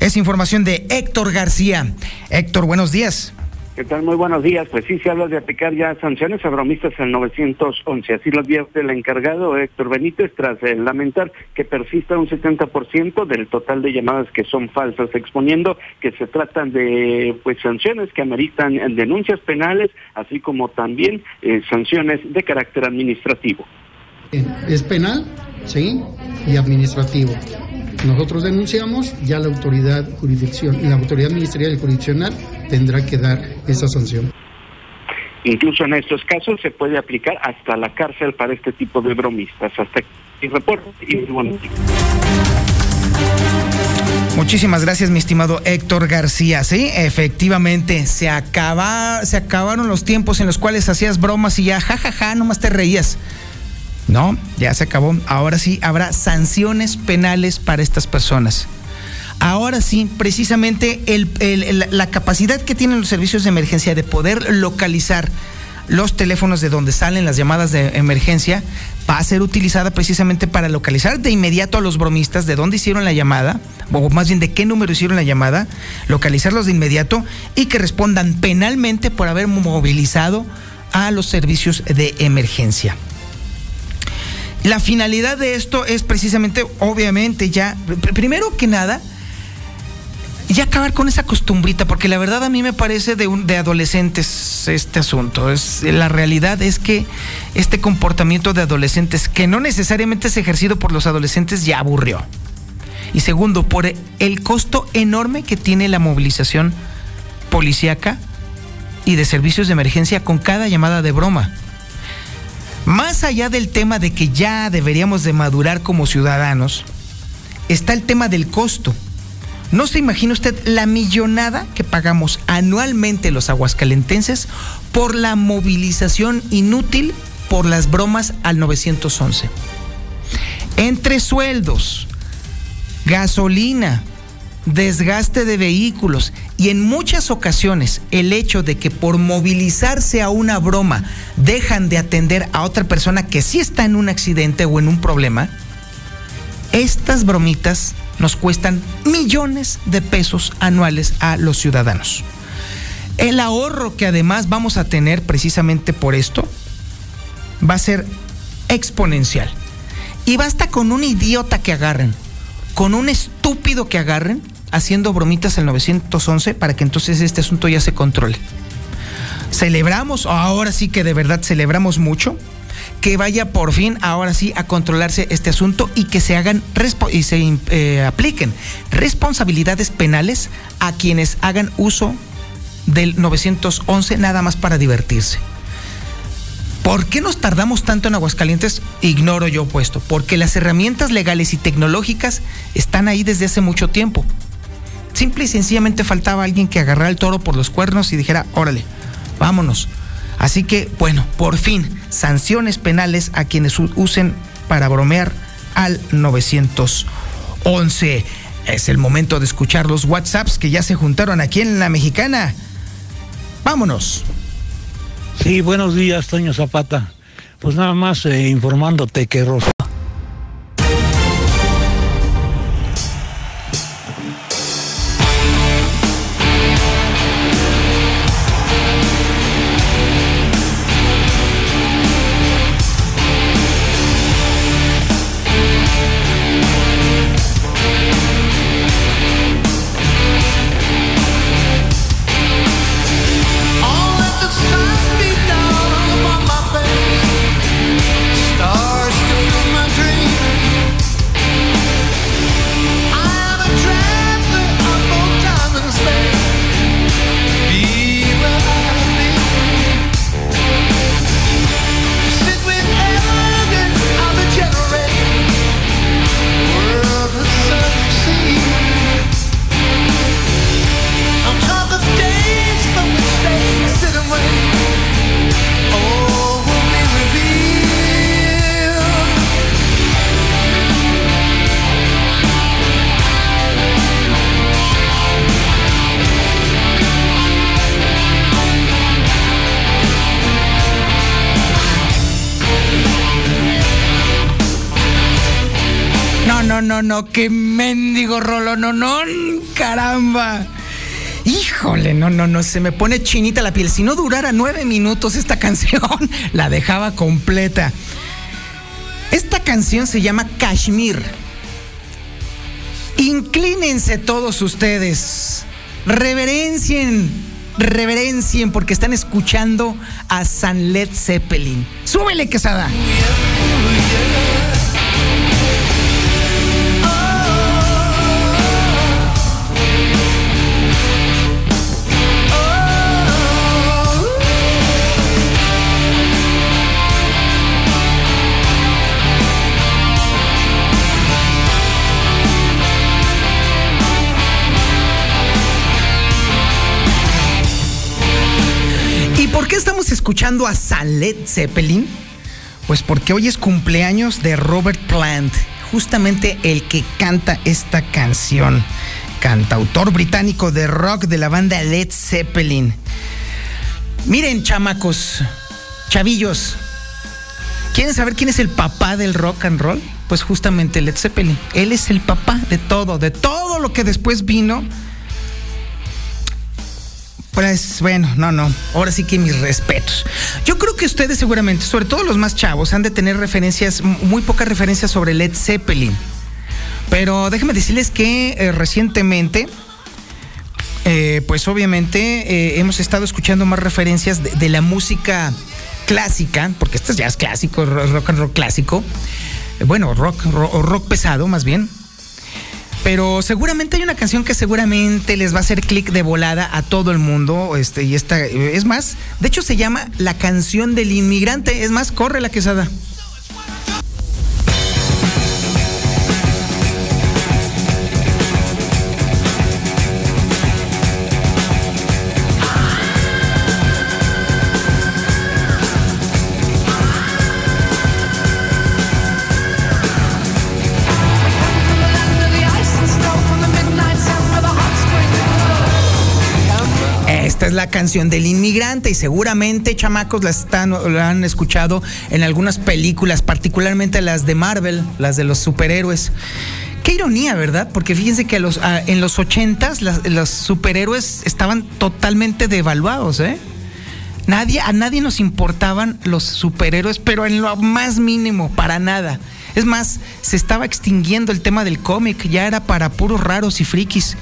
Es información de Héctor García. Héctor, buenos días. ¿Qué tal? Muy buenos días. Pues sí, se habla de aplicar ya sanciones a bromistas en 911. Así lo advierte el encargado Héctor Benítez tras eh, lamentar que persista un 70% del total de llamadas que son falsas, exponiendo que se tratan de pues sanciones que ameritan denuncias penales, así como también eh, sanciones de carácter administrativo. Es penal, sí, y administrativo. nosotros denunciamos, ya la autoridad jurisdicción, la autoridad ministerial y jurisdiccional tendrá que dar esa sanción. Incluso en estos casos se puede aplicar hasta la cárcel para este tipo de bromistas. Hasta aquí reporte y bueno. Muchísimas gracias, mi estimado Héctor García. Sí, efectivamente, se, acaba, se acabaron los tiempos en los cuales hacías bromas y ya, jajaja, ja, ja, nomás te reías. No, ya se acabó. Ahora sí habrá sanciones penales para estas personas. Ahora sí, precisamente la capacidad que tienen los servicios de emergencia de poder localizar los teléfonos de donde salen las llamadas de emergencia va a ser utilizada precisamente para localizar de inmediato a los bromistas de dónde hicieron la llamada, o más bien de qué número hicieron la llamada, localizarlos de inmediato y que respondan penalmente por haber movilizado a los servicios de emergencia. La finalidad de esto es precisamente, obviamente, ya, primero que nada, ya acabar con esa costumbrita, porque la verdad a mí me parece de, adolescentes este asunto. La realidad es que este comportamiento de adolescentes, que no necesariamente es ejercido por los adolescentes, ya aburrió. Y segundo, por el costo enorme que tiene la movilización policíaca y de servicios de emergencia con cada llamada de broma. Más allá del tema de que ya deberíamos de madurar como ciudadanos, está el tema del costo. No se imagina usted la millonada que pagamos anualmente los aguascalentenses por la movilización inútil por las bromas al 911. Entre sueldos, gasolina, desgaste de vehículos y en muchas ocasiones el hecho de que por movilizarse a una broma dejan de atender a otra persona que sí está en un accidente o en un problema, estas bromitas nos cuestan millones de pesos anuales a los ciudadanos. El ahorro que además vamos a tener precisamente por esto va a ser exponencial. Y basta con un idiota que agarren, con un estúpido que agarren, haciendo bromitas al 911 para que entonces este asunto ya se controle. Celebramos, ahora sí que de verdad celebramos mucho, que vaya por fin ahora sí a controlarse este asunto y que se hagan y se eh, apliquen responsabilidades penales a quienes hagan uso del 911 nada más para divertirse. ¿Por qué nos tardamos tanto en Aguascalientes? Ignoro yo puesto. Porque las herramientas legales y tecnológicas están ahí desde hace mucho tiempo. Simple y sencillamente faltaba alguien que agarrara el toro por los cuernos y dijera, órale, vámonos. Así que, bueno, por fin, sanciones penales a quienes usen para bromear al 911. Es el momento de escuchar los WhatsApps que ya se juntaron aquí en la mexicana. Vámonos. Sí, buenos días, Toño Zapata. Pues nada más eh, informándote que Rosa rolo, no, no, caramba. Híjole, no, no, no, se me pone chinita la piel. Si no durara nueve minutos esta canción, la dejaba completa. Esta canción se llama Kashmir. Inclínense todos ustedes. Reverencien, reverencien porque están escuchando a San Led Zeppelin. Súbele, quesada. Escuchando a San Led Zeppelin? Pues porque hoy es cumpleaños de Robert Plant, justamente el que canta esta canción. Cantautor británico de rock de la banda Led Zeppelin. Miren, chamacos, chavillos, ¿quieren saber quién es el papá del rock and roll? Pues justamente Led Zeppelin. Él es el papá de todo, de todo lo que después vino pues bueno, no, no. Ahora sí que mis respetos. Yo creo que ustedes seguramente, sobre todo los más chavos, han de tener referencias, muy pocas referencias sobre Led Zeppelin. Pero déjenme decirles que eh, recientemente, eh, pues obviamente eh, hemos estado escuchando más referencias de, la música clásica, porque esto ya es clásico, rock and roll clásico. bueno, rock, rock pesado más bien pero seguramente hay una canción que seguramente les va a hacer clic de volada a todo el mundo. Este, y esta, es más, de hecho se llama La canción del inmigrante. Es más, corre la quesada. Canción del inmigrante y seguramente chamacos la, están, han escuchado en algunas películas, particularmente las de Marvel, las de los superhéroes. Qué ironía, ¿verdad? Porque fíjense que los, en los ochentas los superhéroes estaban totalmente devaluados, ¿eh? Nadie, a nadie nos importaban los superhéroes, pero en lo más mínimo, para nada. Es más, se estaba extinguiendo el tema del cómic, ya era para puros raros y frikis.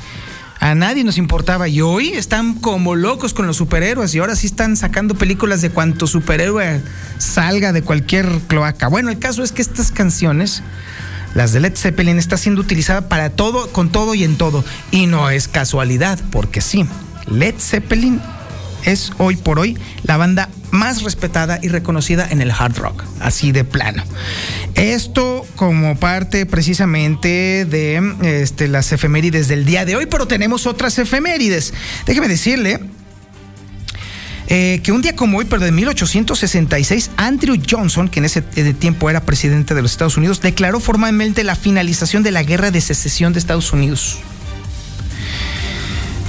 A nadie nos importaba y hoy están como locos con los superhéroes y ahora sí están sacando películas de cuanto superhéroe salga de cualquier cloaca. Bueno, el caso es que estas canciones, las de Led Zeppelin, está siendo utilizada para todo, con todo y en todo. Y no es casualidad, porque sí, Led Zeppelin es hoy por hoy la banda más respetada y reconocida en el hard rock, así de plano. Esto como parte precisamente de este, las efemérides del día de hoy, pero tenemos otras efemérides. Déjeme decirle eh, que un día como hoy, pero de 1866, Andrew Johnson, que en ese tiempo era presidente de los Estados Unidos, declaró formalmente la finalización de la guerra de secesión de Estados Unidos.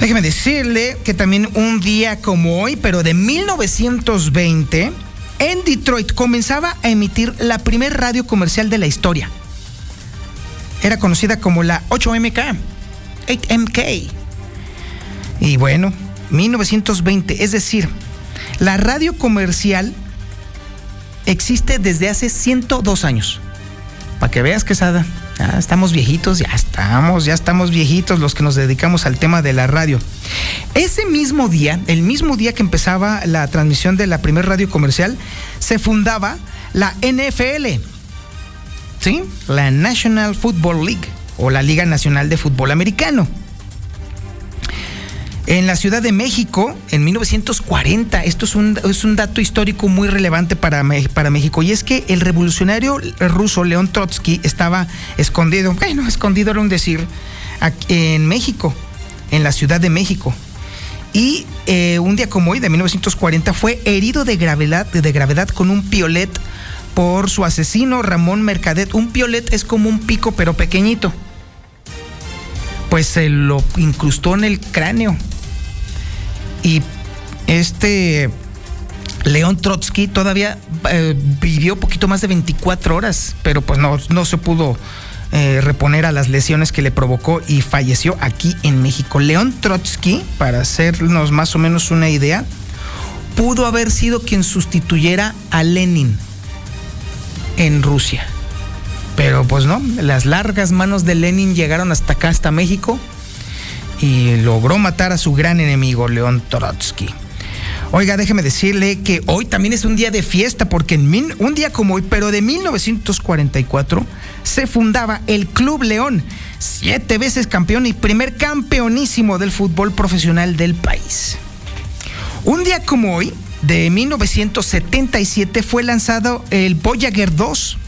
Déjeme decirle que también un día como hoy, pero de 1920, en Detroit comenzaba a emitir la primer radio comercial de la historia. Era conocida como la 8MK, 8MK. Y bueno, 1920, es decir, la radio comercial existe desde hace 102 años. Para que veas, Quesada. Ya estamos viejitos, ya estamos, ya estamos viejitos los que nos dedicamos al tema de la radio. Ese mismo día, el mismo día que empezaba la transmisión de la primer radio comercial, se fundaba la NFL, ¿sí? La National Football League o la Liga Nacional de Fútbol Americano en la Ciudad de México en 1940. Esto es un, es un dato histórico muy relevante para, para México. Y es que el revolucionario ruso León Trotsky estaba escondido, bueno, escondido era un decir, en México, en la Ciudad de México. Y eh, un día como hoy, de 1940, fue herido de gravedad, de gravedad con un piolet por su asesino Ramón Mercadet. Un piolet es como un pico, pero pequeñito pues se lo incrustó en el cráneo. Y este León Trotsky todavía eh, vivió poquito más de 24 horas, pero pues no, no se pudo eh, reponer a las lesiones que le provocó y falleció aquí en México. León Trotsky, para hacernos más o menos una idea, pudo haber sido quien sustituyera a Lenin en Rusia. Pero pues no, las largas manos de Lenin llegaron hasta acá, hasta México, y logró matar a su gran enemigo, León Trotsky. Oiga, déjeme decirle que hoy también es un día de fiesta, porque en un día como hoy, pero de 1944, se fundaba el Club León, siete veces campeón y primer campeonísimo del fútbol profesional del país. Un día como hoy, de 1977, fue lanzado el Voyager 2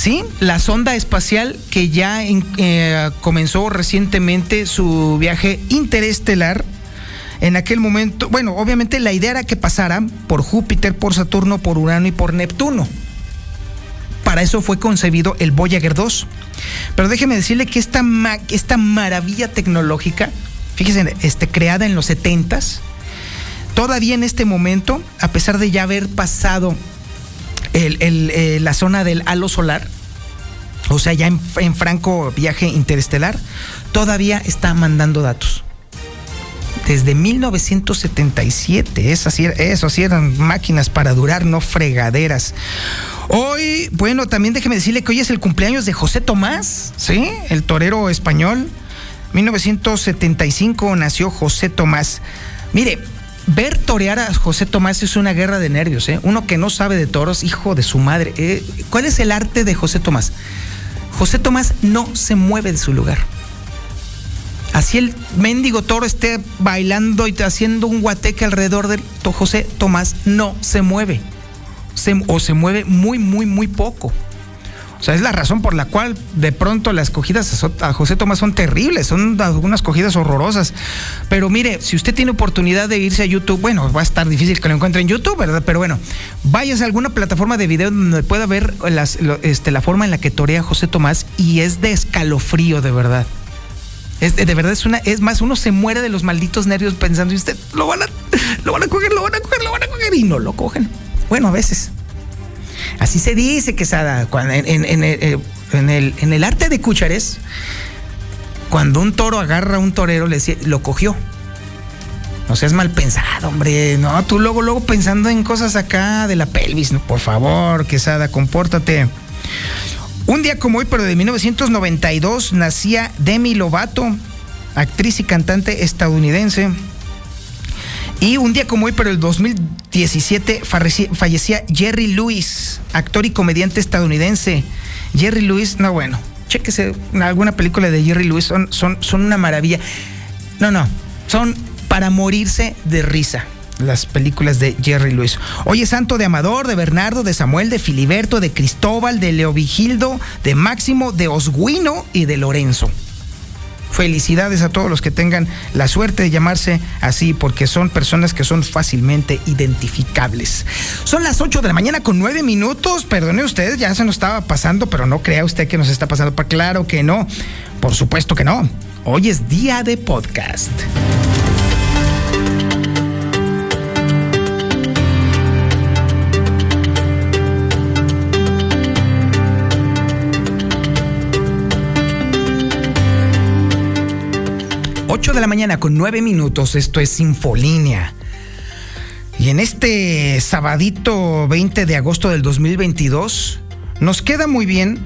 Sí, la sonda espacial que ya eh, comenzó recientemente su viaje interestelar En aquel momento, bueno, obviamente la idea era que pasaran por Júpiter, por Saturno, por Urano y por Neptuno. Para eso fue concebido el Voyager 2. Pero déjeme decirle que esta, esta maravilla tecnológica, fíjese, este, creada en los 70s, todavía en este momento, a pesar de ya haber pasado eh, la zona del halo solar, o sea, ya en, franco viaje interestelar, todavía está mandando datos. Desde 1977, eso sí, eso sí eran máquinas para durar, no fregaderas. Hoy, bueno, también déjeme decirle que hoy es el cumpleaños de José Tomás, ¿sí? El torero español. 1975 nació José Tomás. Mire, ver torear a José Tomás es una guerra de nervios, ¿eh? Uno que no sabe de toros, hijo de su madre. ¿eh? ¿Cuál es el arte de José Tomás? José Tomás no se mueve de su lugar. Así el mendigo toro esté bailando y haciendo un guateque alrededor de José Tomás no se mueve. o se mueve muy, muy, muy poco. O sea, es la razón por la cual de pronto las cogidas a José Tomás son terribles, son algunas cogidas horrorosas. Pero mire, si usted tiene oportunidad de irse a YouTube, bueno, va a estar difícil que lo encuentre en YouTube, ¿verdad? Pero bueno, váyase a alguna plataforma de video donde pueda ver este, la forma en la que torea José Tomás y es de escalofrío, de verdad. Es, de verdad es una, es más, uno se muere de los malditos nervios pensando, y usted lo van a, lo van a coger, lo van a coger, lo van a coger, y no lo cogen. Bueno, a veces. Así se dice, que en, en, en, eh, en, el, arte de Cuchares, cuando un toro agarra a un torero, le decía, lo cogió. No seas mal pensado, hombre. No, tú luego, luego pensando en cosas acá de la pelvis. No, por favor, Quesada, compórtate. Un día como hoy, pero de 1992, nacía Demi Lovato, actriz y cantante estadounidense. Y un día como hoy, pero el 2017, fallecía Jerry Lewis, actor y comediante estadounidense. Jerry Lewis, no bueno, chéquese alguna película de Jerry Lewis, son, son, son una maravilla. No, no, son para morirse de risa las películas de Jerry Lewis. Hoy es santo de Amador, de Bernardo, de Samuel, de Filiberto, de Cristóbal, de Leovigildo, de Máximo, de Osguino y de Lorenzo. Felicidades a todos los que tengan la suerte de llamarse así, porque son personas que son fácilmente identificables. Son las 8 de la mañana con 9 minutos. Perdone usted, ya se nos estaba pasando, pero no crea usted que nos está pasando. Claro que no. Por supuesto que no. Hoy es día de podcast. 8 de la mañana con 9 minutos, esto es Infolínea. Y en este sabadito 20 de agosto del 2022, nos queda muy bien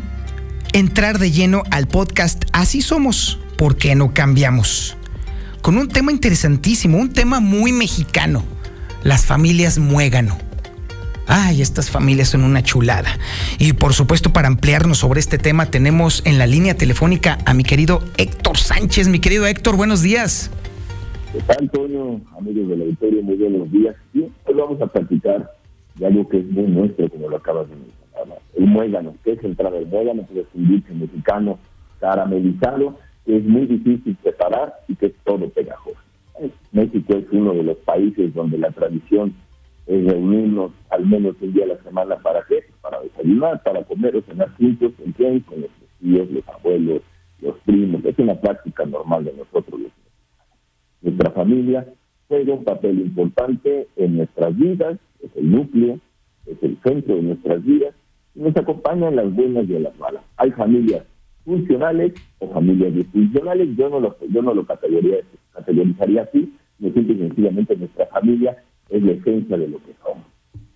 entrar de lleno al podcast Así somos, ¿por qué no cambiamos? Con un tema interesantísimo, un tema muy mexicano, las familias muégano. Ay, estas familias son una chulada. Y por supuesto, para ampliarnos sobre este tema, tenemos en la línea telefónica a mi querido Héctor Sánchez. Mi querido Héctor, buenos días. ¿Qué tal, Antonio? Amigos de la Victoria, muy buenos días. Sí, hoy vamos a platicar de algo que es muy nuestro, como lo acabas de mencionar. El muégano. ¿Qué es entrar el muégano? Es un dulce mexicano caramelizado que es muy difícil preparar y que es todo pegajoso. México es uno de los países donde la tradición es reunirnos al menos un día a la semana para qué, para desayunar, para comer o cenar juntos, con con los tíos, los abuelos, los primos, es una práctica normal de nosotros los Nuestra familia juega un papel importante en nuestras vidas, es el núcleo, es el centro de nuestras vidas, y nos acompañan las buenas y las malas. Hay familias funcionales o familias disfuncionales, yo no lo, yo no lo categorizaría, categorizaría así, me siento sencillamente nuestra familia es la esencia de lo que somos.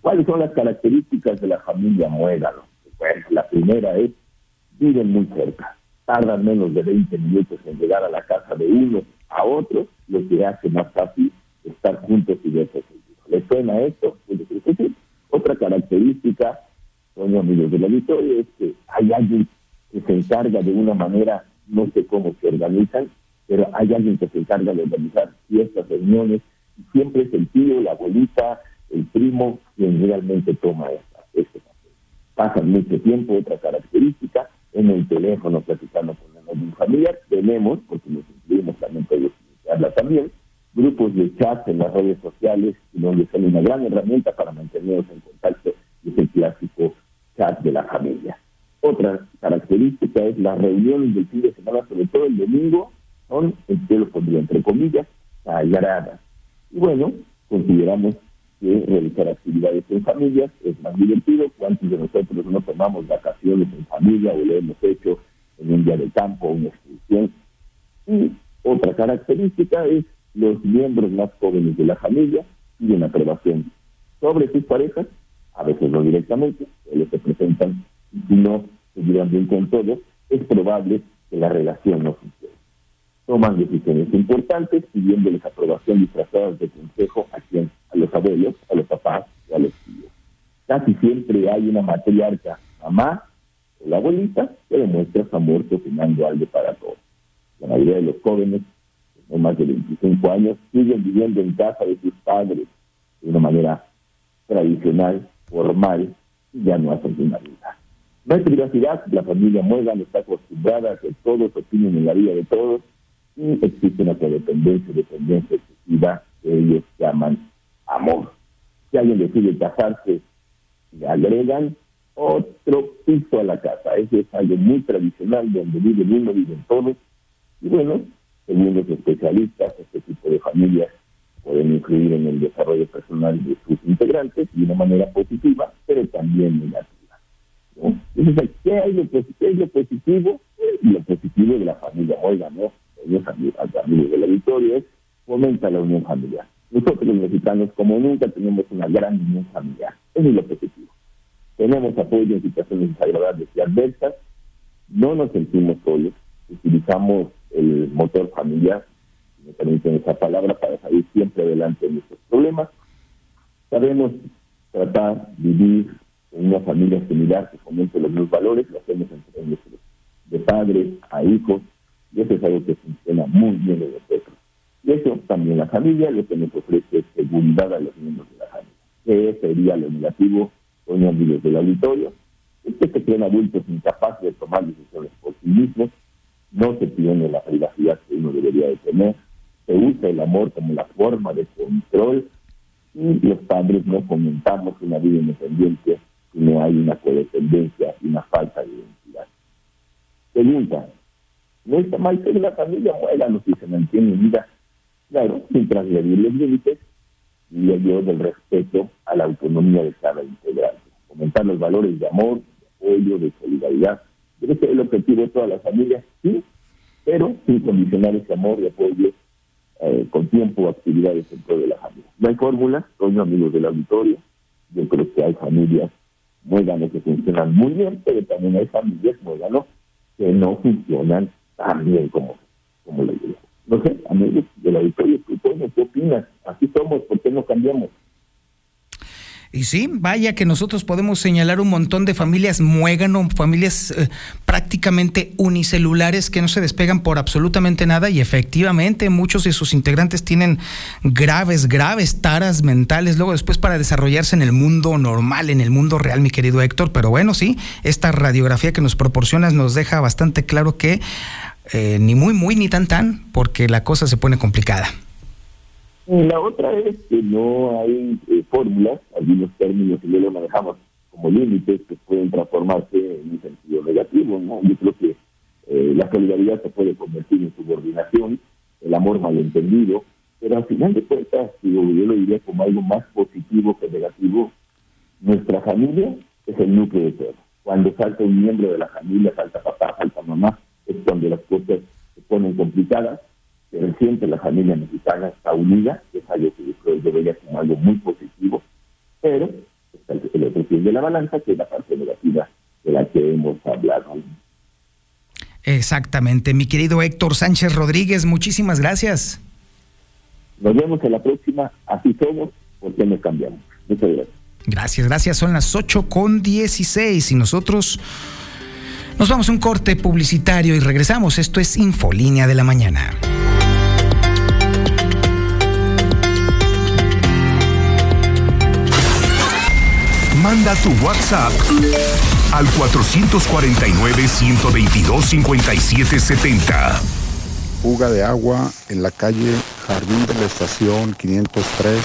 ¿Cuáles son las características de la familia Muégano? Bueno, la primera es, viven muy cerca, tardan menos de 20 minutos en llegar a la casa de uno a otro, lo que hace más fácil estar juntos y verse ¿Le suena esto? Otra característica, son amigos de la victoria, es que hay alguien que se encarga de una manera, no sé cómo se organizan, pero hay alguien que se encarga de organizar fiestas, reuniones, siempre es el tío, la abuelita, el primo quien realmente toma esta, este papel. Pasan mucho tiempo, otra característica, en el teléfono platicando con un familiar, tenemos, porque nos incluimos también todos también, grupos de chats en las redes sociales, donde son una gran herramienta para mantenernos en contacto, es el clásico chat de la familia. Otra característica es las reuniones del fin de semana, sobre todo el domingo, son, yo lo pondría entre comillas, sagradas. Y bueno, consideramos que realizar actividades en familias es más divertido. ¿Cuántos de nosotros no tomamos vacaciones en familia o lo hemos hecho en un día de campo o una excursión? Y otra característica es los miembros más jóvenes de la familia piden aprobación sobre sus parejas, a veces no directamente, ellos se presentan y si no se llevan bien con todos, es probable que la relación no funcione. Toman decisiones importantes pidiéndoles aprobación disfrazadas de consejo a quien, a los abuelos, a los papás o a los tíos. Casi siempre hay una matriarca, mamá o la abuelita, que demuestra su amor cocinando algo para todos. La mayoría de los jóvenes, no más de 25 años, siguen viviendo en casa de sus padres de una manera tradicional, formal, y ya no hacen una vida. No hay privacidad, la familia no está acostumbrada a que todos opinen en la vida de todos y existe una codependencia, dependencia excesiva que ellos llaman amor. Si alguien decide casarse, le agregan otro piso a la casa. Eso es algo muy tradicional, donde viven uno, viven todos. Y bueno, según los especialistas, este tipo de familias pueden influir en el desarrollo personal de sus integrantes de una manera positiva, pero también negativa. Entonces, ¿qué hay lo, positivo? Y lo positivo de la familia, oiga, ¿no? Los amigos de la victoria es fomenta la unión familiar. Nosotros los mexicanos, como nunca, tenemos una gran unión familiar. Eso es lo positivo. Tenemos apoyo en situaciones desagradables y adversas. No nos sentimos solos. Utilizamos el motor familiar, si me permiten esa palabra, para salir siempre adelante de nuestros problemas. Sabemos tratar, vivir, en una familia similar que fomente los mismos valores, lo hacemos entre de padres a hijos, y eso es algo que funciona muy bien en nosotros. Y eso también la familia lo que nos ofrece es seguridad a los miembros de la familia. ¿Qué sería lo negativo con amigos del auditorio? Es que se creen adultos incapaces de tomar decisiones por sí mismos, no se tiene la privacidad que uno debería de tener, se usa el amor como la forma de control y los padres no fomentamos una vida independiente no hay una codependencia y una falta de identidad. Pregunta, ¿no está mal que la familia no si se mantiene unida? Claro, sin transgredir los límites y yo del respeto a la autonomía de cada integrante. Fomentar los valores de amor, de apoyo, de solidaridad. Debe ser el objetivo de todas las familias, sí, pero sin condicionar ese amor y apoyo eh, con tiempo o actividades dentro de la familia. No hay fórmulas, son amigos del auditorio. Yo creo que hay familias muéganos que funcionan muy bien, pero también hay familias muéganos que no funcionan tan bien como, como la idea. No sé, amigos de la historia, ¿qué opinas? Así somos, ¿por qué no cambiamos? Y sí, vaya que nosotros podemos señalar un montón de familias muégano, familias eh, prácticamente unicelulares que no se despegan por absolutamente nada y efectivamente muchos de sus integrantes tienen graves, graves taras mentales luego después para desarrollarse en el mundo normal, en el mundo real, mi querido Héctor. Pero bueno, sí, esta radiografía que nos proporcionas nos deja bastante claro que eh, ni muy, muy, ni tan, tan, porque la cosa se pone complicada. La otra es que no hay eh, fórmulas, algunos términos que ya lo manejamos como límites que pueden transformarse en un sentido negativo. ¿no? Yo creo que eh, la solidaridad se puede convertir en subordinación, el amor malentendido, pero al final de cuentas, yo lo diría como algo más positivo que negativo. Nuestra familia es el núcleo de todo. Cuando falta un miembro de la familia, falta papá, falta mamá, es cuando las cosas se ponen complicadas pero siempre la familia mexicana está unida, es algo que yo veía como algo muy positivo, pero está el, otro pie de la balanza, que es la parte negativa de la que hemos hablado. Exactamente, mi querido Héctor Sánchez Rodríguez, muchísimas gracias. Nos vemos en la próxima, así somos, porque nos cambiamos. Muchas gracias. Gracias, gracias. Son las 8 con 16 y nosotros nos vamos a un corte publicitario y regresamos. Esto es Infolínea de la Mañana. Manda tu WhatsApp al 449-122-5770. fuga de agua en la calle Jardín de la Estación 503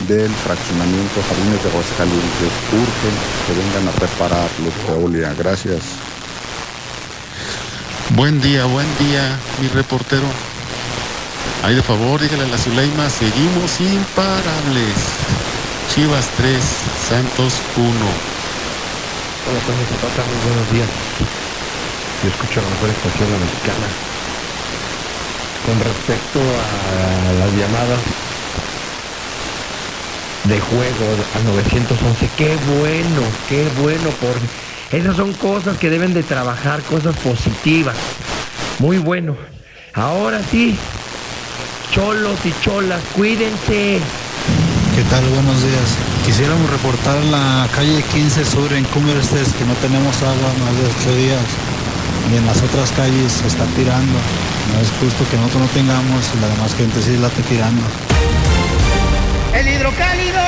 del fraccionamiento Jardines de Aguascalientes. Urge que vengan a repararlo, Teolia. Gracias. Buen día, buen día, mi reportero. Ahí de favor, dígale a la Zuleima, seguimos imparables. Chivas 3, Santos 1. Hola, Toño Zapata, muy buenos días. Yo escucho la mejor estación, la mexicana. Con respecto a las llamadas de juego al 911, qué bueno, qué bueno, por esas son cosas que deben de trabajar, cosas positivas. Muy bueno. Ahora sí, cholos y cholas, cuídense. ¿Qué tal? Buenos días. Quisiéramos reportar la calle 15 Sur en Cumbrestes que no tenemos agua más de 8 días y en las otras calles se está tirando. No es justo que nosotros no tengamos y la demás gente sí la esté tirando. Hidrocálido.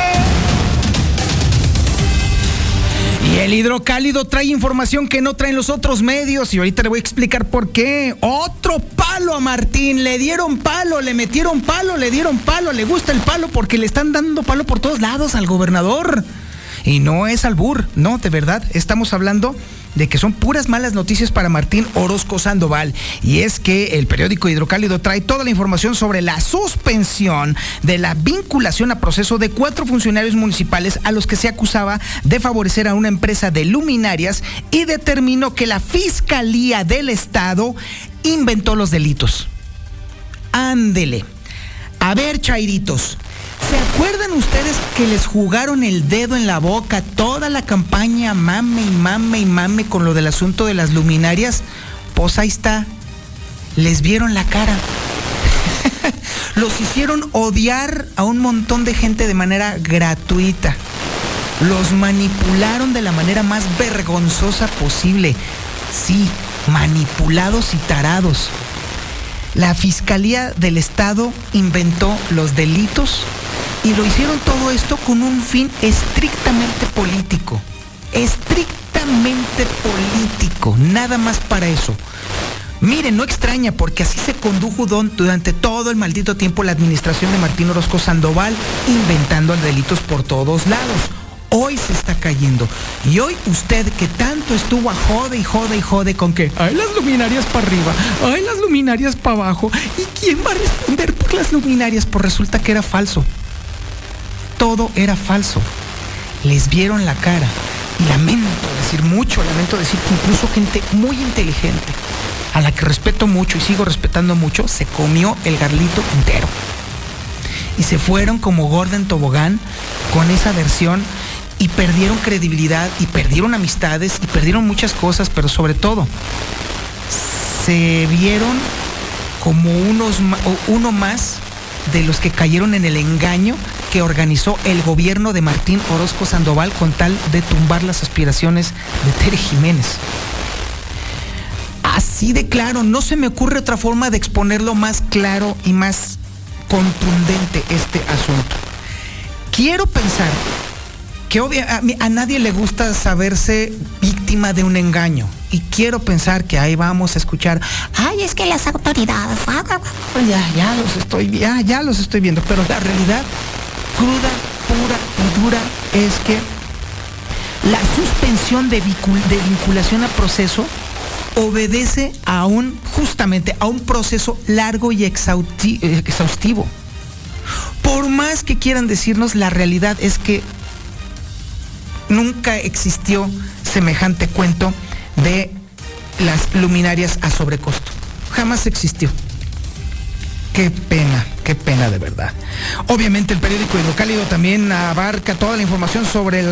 Y el hidrocálido trae información que no traen los otros medios y ahorita le voy a explicar por qué. Otro palo a Martín, le dieron palo, le metieron palo, le dieron palo, le gusta el palo porque le están dando palo por todos lados al gobernador. Y no es albur, no, de verdad, estamos hablando de que son puras malas noticias para Martín Orozco Sandoval. Y es que el periódico Hidrocálido trae toda la información sobre la suspensión de la vinculación a proceso de cuatro funcionarios municipales a los que se acusaba de favorecer a una empresa de luminarias y determinó que la Fiscalía del Estado inventó los delitos. Ándele. A ver, chairitos. ¿Se acuerdan ustedes que les jugaron el dedo en la boca toda la campaña mame y mame y mame con lo del asunto de las luminarias? Pues ahí está. Les vieron la cara. Los hicieron odiar a un montón de gente de manera gratuita. Los manipularon de la manera más vergonzosa posible. Sí, manipulados y tarados. La Fiscalía del Estado inventó los delitos y lo hicieron todo esto con un fin estrictamente político. Estrictamente político, nada más para eso. Miren, no extraña porque así se condujo durante todo el maldito tiempo la administración de Martín Orozco Sandoval, inventando delitos por todos lados hoy se está cayendo. Y hoy usted que tanto estuvo a jode y jode y jode con que hay las luminarias para arriba, hay las luminarias para abajo. ¿Y quién va a responder por las luminarias? Pues resulta que era falso. Todo era falso. Les vieron la cara. Y lamento decir mucho, lamento decir que incluso gente muy inteligente, a la que respeto mucho y sigo respetando mucho, se comió el garlito entero. Y se fueron como Gordon Tobogán con esa versión y perdieron credibilidad y perdieron amistades y perdieron muchas cosas, pero sobre todo se vieron como unos, uno más de los que cayeron en el engaño que organizó el gobierno de Martín Orozco Sandoval con tal de tumbar las aspiraciones de Tere Jiménez. Así de claro, no se me ocurre otra forma de exponerlo más claro y más contundente este asunto. Quiero pensar que a, a, nadie le gusta saberse víctima de un engaño. Y quiero pensar que ahí vamos a escuchar, ay, es que las autoridades, ah, ah, ah". ya, ya los estoy, ya, ya los estoy viendo. Pero la realidad cruda, pura y dura es que la suspensión de, de vinculación a proceso obedece a un, justamente, a un proceso largo y exhaustivo. Por más que quieran decirnos, la realidad es que nunca existió semejante cuento de las luminarias a sobrecosto. Jamás existió. Qué pena, qué pena de verdad. Obviamente el periódico Hidrocálido también abarca toda la información sobre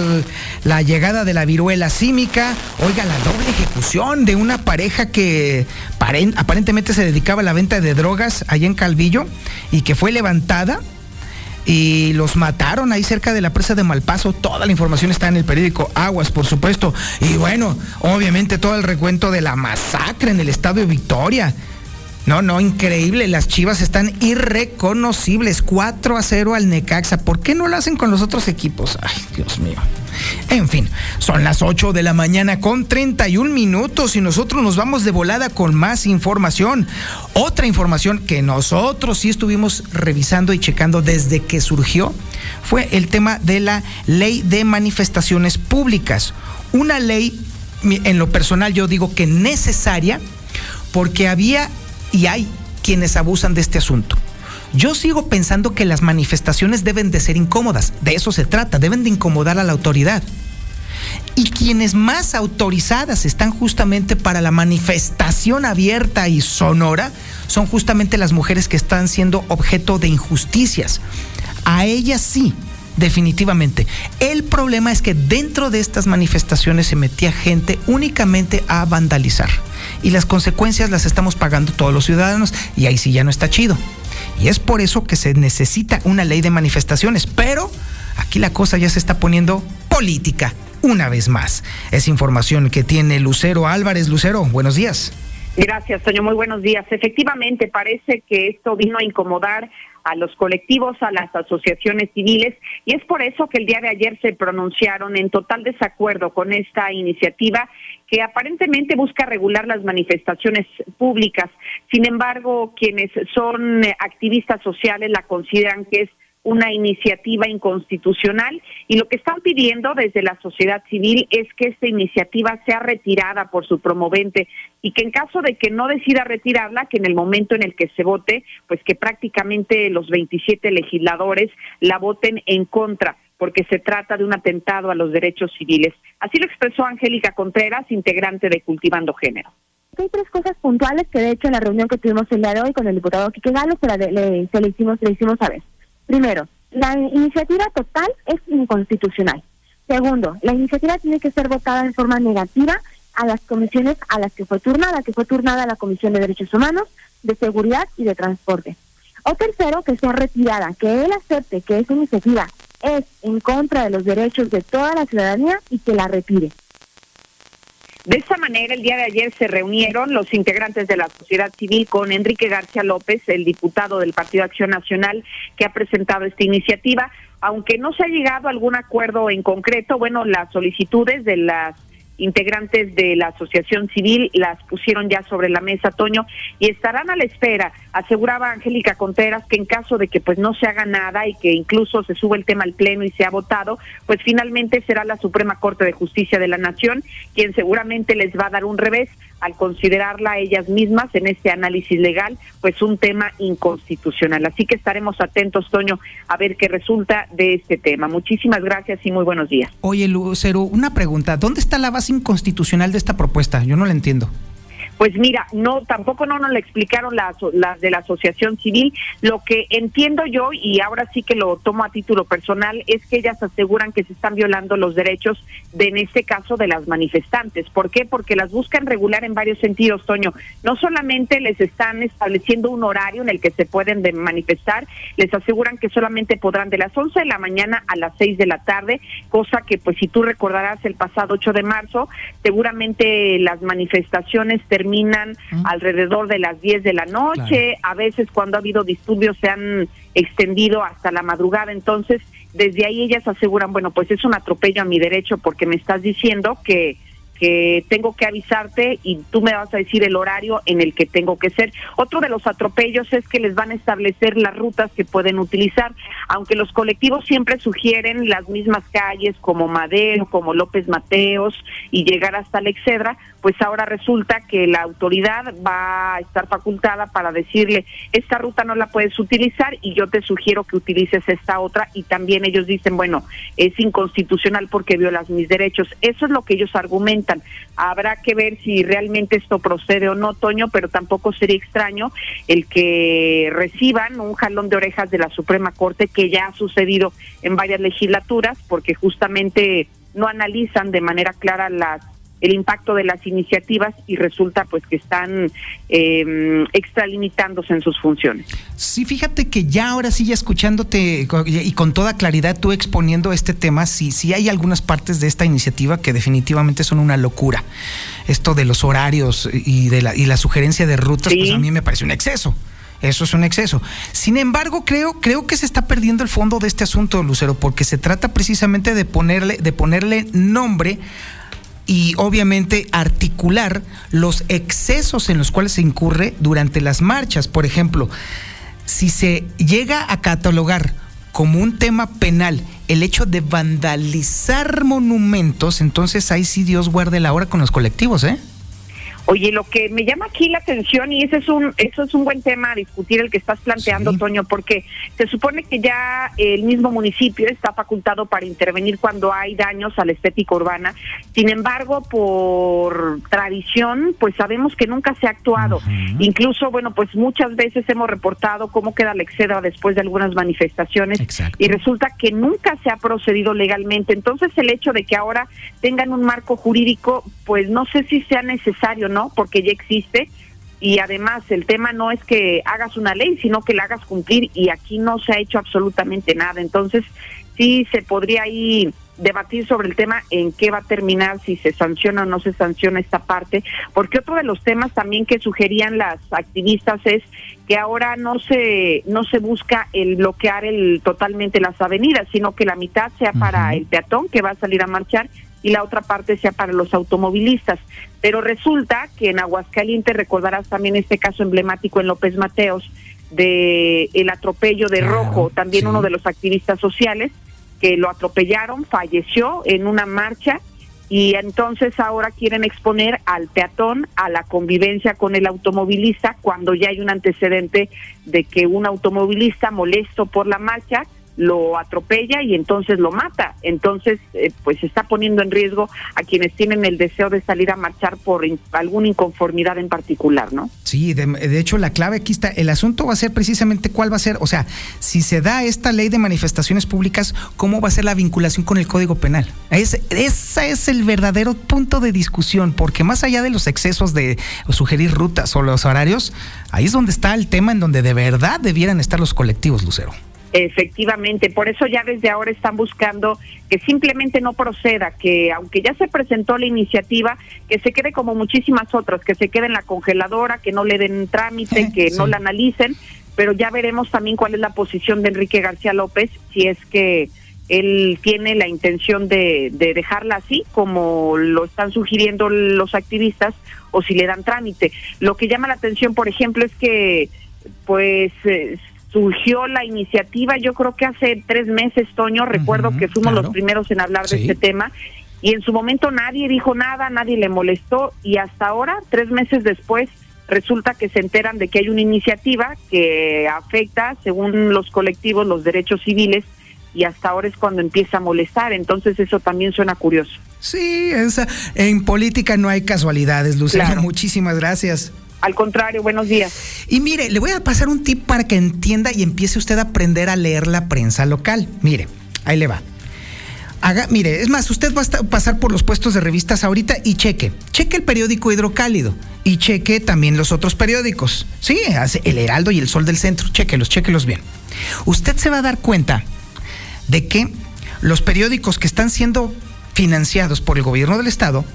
la llegada de la viruela símica. Oiga, la doble ejecución de una pareja que aparentemente se dedicaba a la venta de drogas allá en Calvillo y que fue levantada y los mataron ahí cerca de la presa de Malpaso. Toda la información está en el periódico Aguas, por supuesto. Y bueno, obviamente todo el recuento de la masacre en el estadio Victoria. No, no, increíble. Las chivas están irreconocibles. 4 a 0 al Necaxa. ¿Por qué no lo hacen con los otros equipos? Ay, Dios mío. En fin, son las 8 de la mañana con 31 minutos y nosotros nos vamos de volada con más información. Otra información que nosotros sí estuvimos revisando y checando desde que surgió fue el tema de la ley de manifestaciones públicas. Una ley, en lo personal yo digo que necesaria, porque había y hay quienes abusan de este asunto. Yo sigo pensando que las manifestaciones deben de ser incómodas, de eso se trata, deben de incomodar a la autoridad. Y quienes más autorizadas están justamente para la manifestación abierta y sonora son justamente las mujeres que están siendo objeto de injusticias. A ellas sí, definitivamente. El problema es que dentro de estas manifestaciones se metía gente únicamente a vandalizar. Y las consecuencias las estamos pagando todos los ciudadanos y ahí sí ya no está chido. Y es por eso que se necesita una ley de manifestaciones. Pero aquí la cosa ya se está poniendo política una vez más. Es información que tiene Lucero Álvarez. Lucero, buenos días. Gracias, Toño. Muy buenos días. Efectivamente, parece que esto vino a incomodar a los colectivos, a las asociaciones civiles, y es por eso que el día de ayer se pronunciaron en total desacuerdo con esta iniciativa que aparentemente busca regular las manifestaciones públicas. Sin embargo, quienes son activistas sociales la consideran que es una iniciativa inconstitucional y lo que están pidiendo desde la sociedad civil es que esta iniciativa sea retirada por su promovente y que en caso de que no decida retirarla, que en el momento en el que se vote, pues que prácticamente los 27 legisladores la voten en contra porque se trata de un atentado a los derechos civiles. Así lo expresó Angélica Contreras, integrante de Cultivando Género. Hay tres cosas puntuales que de hecho en la reunión que tuvimos el día de hoy con el diputado Quique Galo se, le, se le hicimos, le hicimos saber. Primero, la iniciativa total es inconstitucional. Segundo, la iniciativa tiene que ser votada en forma negativa a las comisiones a las que fue turnada, que fue turnada la Comisión de Derechos Humanos, de Seguridad y de Transporte. O tercero, que sea retirada, que él acepte que esa iniciativa es en contra de los derechos de toda la ciudadanía y que la retire. De esta manera, el día de ayer se reunieron los integrantes de la sociedad civil con Enrique García López, el diputado del Partido Acción Nacional, que ha presentado esta iniciativa. Aunque no se ha llegado a algún acuerdo en concreto, bueno, las solicitudes de las integrantes de la asociación civil las pusieron ya sobre la mesa, Toño, y estarán a la espera. Aseguraba Angélica Contreras que en caso de que pues no se haga nada y que incluso se sube el tema al pleno y se ha votado, pues finalmente será la Suprema Corte de Justicia de la Nación quien seguramente les va a dar un revés al considerarla ellas mismas en este análisis legal, pues un tema inconstitucional. Así que estaremos atentos, Toño, a ver qué resulta de este tema. Muchísimas gracias y muy buenos días. Oye, Lucero, una pregunta. ¿Dónde está la base inconstitucional de esta propuesta? Yo no la entiendo. Pues mira, no, tampoco no nos lo explicaron las, de la asociación civil. Lo que entiendo yo, y ahora sí que lo tomo a título personal, es que ellas aseguran que se están violando los derechos de, en este caso, de las manifestantes. ¿Por qué? Porque las buscan regular en varios sentidos, Toño. No solamente les están estableciendo un horario en el que se pueden manifestar, les aseguran que solamente podrán de las 11 de la mañana a las 6 de la tarde, cosa que, pues, si tú recordarás el pasado 8 de marzo, seguramente las manifestaciones terminan alrededor de las 10 de la noche, a veces cuando ha habido disturbios se han extendido hasta la madrugada, entonces desde ahí ellas aseguran, bueno, pues es un atropello a mi derecho porque me estás diciendo que que tengo que avisarte y tú me vas a decir el horario en el que tengo que ser. Otro de los atropellos es que les van a establecer las rutas que pueden utilizar, aunque los colectivos siempre sugieren las mismas calles como Madero, como López Mateos y llegar hasta la Excedra, pues ahora resulta que la autoridad va a estar facultada para decirle, esta ruta no la puedes utilizar y yo te sugiero que utilices esta otra y también ellos dicen, bueno, es inconstitucional porque violas mis derechos. Eso es lo que ellos argumentan Habrá que ver si realmente esto procede o no, Toño, pero tampoco sería extraño el que reciban un jalón de orejas de la Suprema Corte, que ya ha sucedido en varias legislaturas, porque justamente no analizan de manera clara las el impacto de las iniciativas y resulta pues que están eh, extralimitándose en sus funciones. Sí, fíjate que ya ahora sí, ya escuchándote y con toda claridad tú exponiendo este tema, sí, sí hay algunas partes de esta iniciativa que definitivamente son una locura. Esto de los horarios y de la, y la sugerencia de rutas, pues a mí me parece un exceso Eso es un exceso. Sin embargo, creo, creo que se está perdiendo el fondo de este asunto, Lucero, porque se trata precisamente de ponerle, de ponerle nombre y obviamente articular los excesos en los cuales se incurre durante las marchas. Por ejemplo, si se llega a catalogar como un tema penal el hecho de vandalizar monumentos, entonces ahí sí Dios guarde la hora con los colectivos, ¿eh? Oye, lo que me llama aquí la atención y ese es un eso es un buen tema a discutir el que estás planteando, Toño, porque se supone que ya el mismo municipio está facultado para intervenir cuando hay daños a la estética urbana. Sin embargo, por tradición, pues sabemos que nunca se ha actuado. Incluso, bueno, pues muchas veces hemos reportado cómo queda la exceda después de algunas manifestaciones y resulta que nunca se ha procedido legalmente. Entonces, el hecho de que ahora tengan un marco jurídico, pues no sé si sea necesario, ¿no? Porque ya existe y además el tema no es que hagas una ley, sino que la hagas cumplir y aquí no se ha hecho absolutamente nada. Entonces, sí se podría ahí debatir sobre el tema en qué va a terminar, si se sanciona o no se sanciona esta parte, porque otro de los temas también que sugerían las activistas es que ahora no se no se busca el bloquear el totalmente las avenidas, sino que la mitad sea para el peatón que va a salir a marchar y la otra parte sea para los automovilistas. Pero resulta que en Aguascalientes recordarás también este caso emblemático en López Mateos de el atropello de Rojo, también uno de los activistas sociales que lo atropellaron, falleció en una marcha y entonces ahora quieren exponer al peatón a la convivencia con el automovilista cuando ya hay un antecedente de que un automovilista molesto por la marcha lo atropella y entonces lo mata. Entonces, eh, pues está poniendo en riesgo a quienes tienen el deseo de salir a marchar por alguna inconformidad en particular, ¿no? Sí, de, hecho la clave aquí está, el asunto va a ser precisamente cuál va a ser, o sea, si se da esta ley de manifestaciones públicas, ¿cómo va a ser la vinculación con el Código Penal? Es, ese es el verdadero punto de discusión, porque más allá de los excesos de sugerir rutas o los horarios, ahí es donde está el tema en donde de verdad debieran estar los colectivos, Lucero. Efectivamente, por eso ya desde ahora están buscando que simplemente no proceda, que aunque ya se presentó la iniciativa, que se quede como muchísimas otras, que se quede en la congeladora, que no le den trámite, que no la analicen, pero ya veremos también cuál es la posición de Enrique García López, si es que él tiene la intención de, de dejarla así, como lo están sugiriendo los activistas, o si le dan trámite. Lo que llama la atención, por ejemplo, es que pues eh, surgió la iniciativa, yo creo que hace tres meses, Toño, recuerdo que fuimos los primeros en hablar de este tema, y en su momento nadie dijo nada, nadie le molestó, y hasta ahora, tres meses después, resulta que se enteran de que hay una iniciativa que afecta, según los colectivos, los derechos civiles, y hasta ahora es cuando empieza a molestar, entonces eso también suena curioso. Sí, esa, en política no hay casualidades, Lucía. Muchísimas gracias. Al contrario, buenos días. Y mire, le voy a pasar un tip para que entienda y empiece usted a aprender a leer la prensa local. Mire, ahí le va. Haga, mire, es más, usted va a pasar por los puestos de revistas ahorita y cheque. Cheque el periódico Hidrocálido y cheque también los otros periódicos. Sí, el Heraldo y el Sol del Centro. Chequelos, chequelos bien. Usted se va a dar cuenta de que los periódicos que están siendo financiados por el gobierno del Estado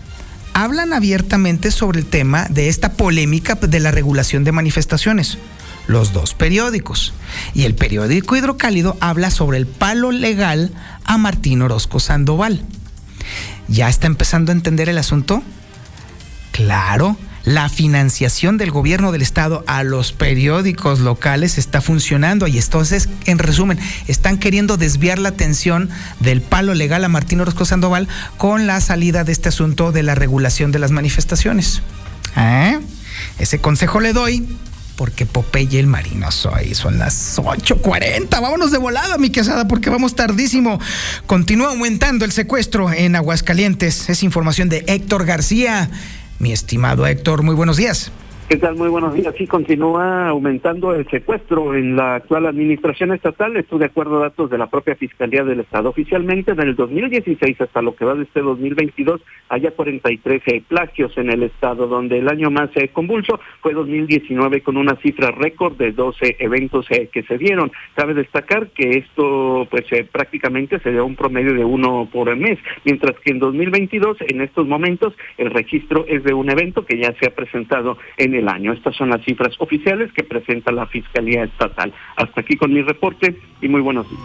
hablan abiertamente sobre el tema de esta polémica de la regulación de manifestaciones. Los dos periódicos. Y el periódico Hidrocálido habla sobre el palo legal a Martín Orozco Sandoval. ¿Ya está empezando a entender el asunto? Claro, la financiación del gobierno del estado a los periódicos locales está funcionando y entonces, en resumen, están queriendo desviar la atención del palo legal a Martín Orozco Sandoval con la salida de este asunto de la regulación de las manifestaciones. ¿Eh? Ese consejo le doy porque Popeye el marino soy. Son las 8.40. Vámonos de volada, mi quesada, porque vamos tardísimo. Continúa aumentando el secuestro en Aguascalientes. Es información de Héctor García. Mi estimado Héctor, muy buenos días. ¿Qué tal? Muy buenos días. Sí, continúa aumentando el secuestro en la actual administración estatal. Esto de acuerdo a datos de la propia Fiscalía del Estado. Oficialmente, en el 2016 hasta lo que va de este 2022, haya 43 eh, plagios en el Estado, donde el año más eh, convulso fue 2019 con una cifra récord de 12 eventos eh, que se dieron. Cabe destacar que esto pues prácticamente se dio un promedio de uno por mes, mientras que en 2022, en estos momentos, el registro es de un evento que ya se ha presentado en del año. Estas son las cifras oficiales que presenta la Fiscalía Estatal. Hasta aquí con mi reporte y muy buenos días.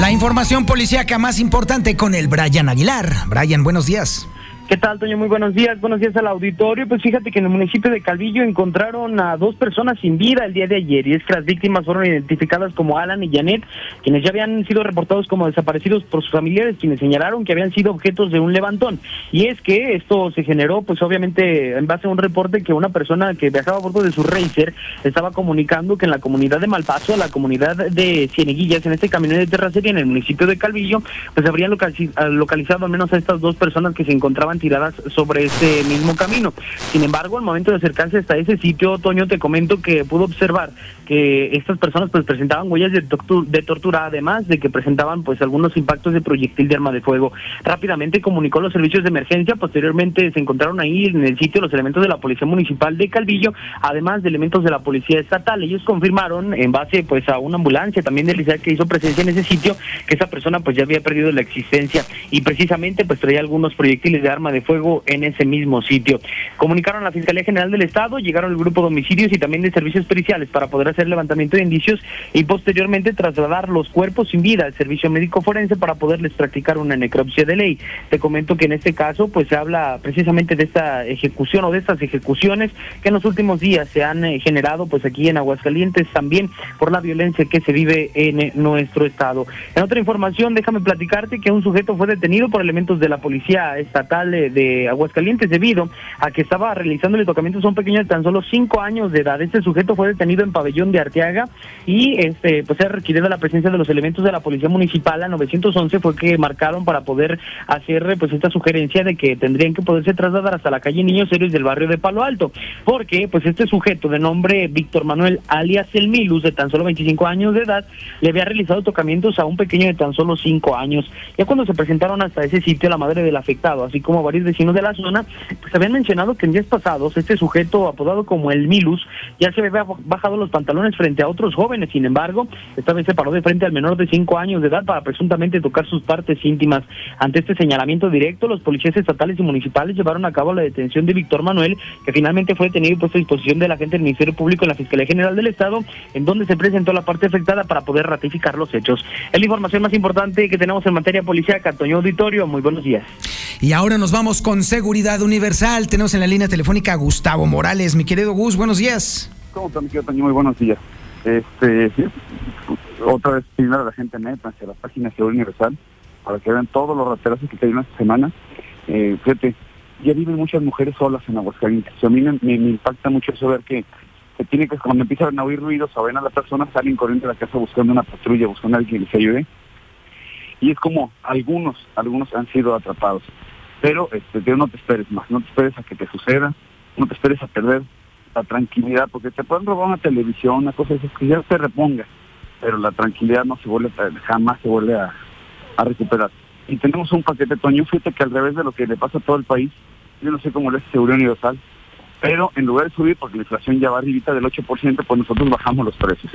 La información policíaca más importante con el Brian Aguilar. Brian, buenos días. ¿Qué tal, Toño? Muy buenos días. Buenos días al auditorio. Pues fíjate que en el municipio de Calvillo encontraron a dos personas sin vida el día de ayer. Y es que las víctimas fueron identificadas como Alan y Janet, quienes ya habían sido reportados como desaparecidos por sus familiares, quienes señalaron que habían sido objetos de un levantón. Y es que esto se generó, pues obviamente, en base a un reporte que una persona que viajaba a bordo de su Racer estaba comunicando que en la comunidad de Malpaso, la comunidad de Cieneguillas, en este camino de terracería en el municipio de Calvillo, pues habrían localizado al menos a estas dos personas que se encontraban tiradas sobre ese mismo camino. Sin embargo, al momento de acercarse hasta ese sitio, Toño, te comento que pudo observar que estas personas pues presentaban huellas de, de tortura, además de que presentaban pues algunos impactos de proyectil de arma de fuego. Rápidamente comunicó los servicios de emergencia, posteriormente se encontraron ahí en el sitio los elementos de la Policía Municipal de Calvillo, además de elementos de la Policía Estatal. Ellos confirmaron en base pues a una ambulancia también del ICEA que hizo presencia en ese sitio que esa persona pues ya había perdido la existencia y precisamente pues traía algunos proyectiles de arma de fuego en ese mismo sitio. Comunicaron a la Fiscalía General del Estado, llegaron el grupo de homicidios y también de servicios periciales para poder hacer levantamiento de indicios y posteriormente trasladar los cuerpos sin vida al servicio médico forense para poderles practicar una necropsia de ley. Te comento que en este caso pues se habla precisamente de esta ejecución o de estas ejecuciones que en los últimos días se han eh, generado pues aquí en Aguascalientes también por la violencia que se vive en eh, nuestro estado. En otra información, déjame platicarte que un sujeto fue detenido por elementos de la policía estatal de Aguascalientes debido a que estaba realizando el tocamientos a un pequeño de tan solo cinco años de edad. Este sujeto fue detenido en pabellón de Arteaga y este pues se requirió la presencia de los elementos de la policía municipal a 911 fue que marcaron para poder hacer pues esta sugerencia de que tendrían que poderse trasladar hasta la calle Niños Héroes del barrio de Palo Alto, porque pues este sujeto de nombre Víctor Manuel alias El Milus de tan solo 25 años de edad le había realizado tocamientos a un pequeño de tan solo cinco años. Ya cuando se presentaron hasta ese sitio la madre del afectado, así como varios vecinos de la zona, pues habían mencionado que en días pasados este sujeto apodado como el Milus ya se había bajado los pantalones frente a otros jóvenes, sin embargo, esta vez se paró de frente al menor de cinco años de edad para presuntamente tocar sus partes íntimas. Ante este señalamiento directo, los policías estatales y municipales llevaron a cabo la detención de Víctor Manuel, que finalmente fue detenido y puesto a disposición de la gente del Ministerio Público en la Fiscalía General del Estado, en donde se presentó la parte afectada para poder ratificar los hechos. Es la información más importante que tenemos en materia policial, Toño Auditorio. Muy buenos días. Y ahora nos vamos con Seguridad Universal. Tenemos en la línea telefónica a Gustavo Morales. Mi querido Gus, buenos días. ¿Cómo estás, mi querido? Muy buenos días. Este, otra vez pedirle a la gente neta hacia la página de Seguridad Universal para que vean todos los raterazos que cayeron esta semana. Eh, fíjate, ya viven muchas mujeres solas en Aguascalientes. A mí me, impacta mucho eso ver que, que tiene que cuando empiezan a oír ruidos o ven a la persona salen corriendo de la casa buscando una patrulla, buscando a alguien que les ayude. Y es como algunos, algunos han sido atrapados. Pero este, no te esperes más, no te esperes a que te suceda, no te esperes a perder la tranquilidad, porque te pueden robar una televisión, una cosa esas que ya te reponga, pero la tranquilidad no se vuelve, jamás se vuelve a, recuperar. Y tenemos un paquete, Toño, fíjate que al revés de lo que le pasa a todo el país, yo no sé cómo le hace Seguridad Universal, pero en lugar de subir, porque la inflación ya va arribita del 8%, pues nosotros bajamos los precios.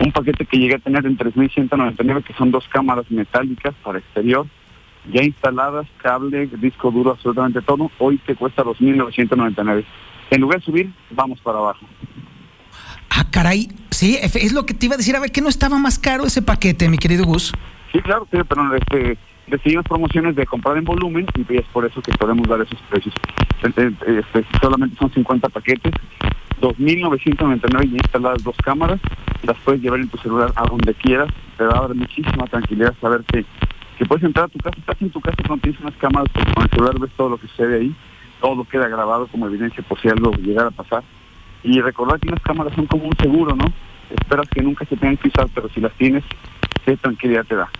Un paquete que llega a tener en 3.199, que son dos cámaras metálicas para exterior, ya instaladas, cable, disco duro, absolutamente todo, hoy te cuesta 2.999. En lugar de subir, vamos para abajo. Ah, caray, sí, es lo que te iba a decir, a ver, ¿que no estaba más caro ese paquete, mi querido Gus? Sí, claro, sí, pero este, decidimos promociones de comprar en volumen y es por eso que podemos dar esos precios. Este, solamente son 50 paquetes, 2.999 y instaladas dos cámaras, las puedes llevar en tu celular a donde quieras, te va a dar muchísima tranquilidad saber que, que puedes entrar a tu casa, estás en tu casa cuando tienes unas cámaras, porque con el celular ves todo lo que sucede ahí, todo queda grabado como evidencia por si algo llegara a pasar. Y recordar que las cámaras son como un seguro, ¿no? Esperas que nunca se tengan que usar, pero si las tienes, qué tranquilidad te da.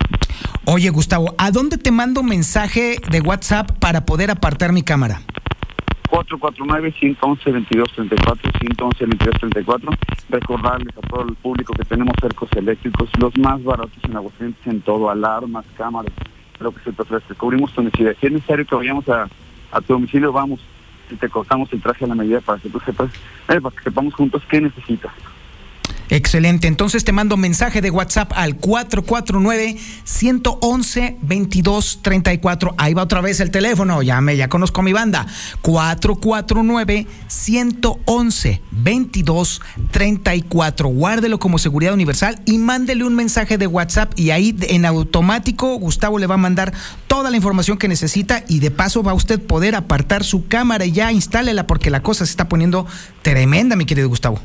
Oye, Gustavo, ¿a dónde te mando mensaje de WhatsApp para poder apartar mi cámara? 449-111-2234, 111-2234. Recordarles a todo el público que tenemos cercos eléctricos, los más baratos en Aguascalientes en todo, alarmas, cámaras, lo que se te ofrece. Cubrimos tu necesidad. Si es necesario que vayamos a, a tu domicilio, vamos y te cortamos el traje a la medida para que tú sepas, eh, para que sepamos juntos qué necesitas. Excelente. Entonces te mando mensaje de WhatsApp al 449-111-2234. Ahí va otra vez el teléfono. Ya me, ya conozco mi banda. 449-111-2234. Guárdelo como seguridad universal y mándele un mensaje de WhatsApp y ahí en automático Gustavo le va a mandar toda la información que necesita y de paso va a usted poder apartar su cámara y ya instálela porque la cosa se está poniendo tremenda, mi querido Gustavo.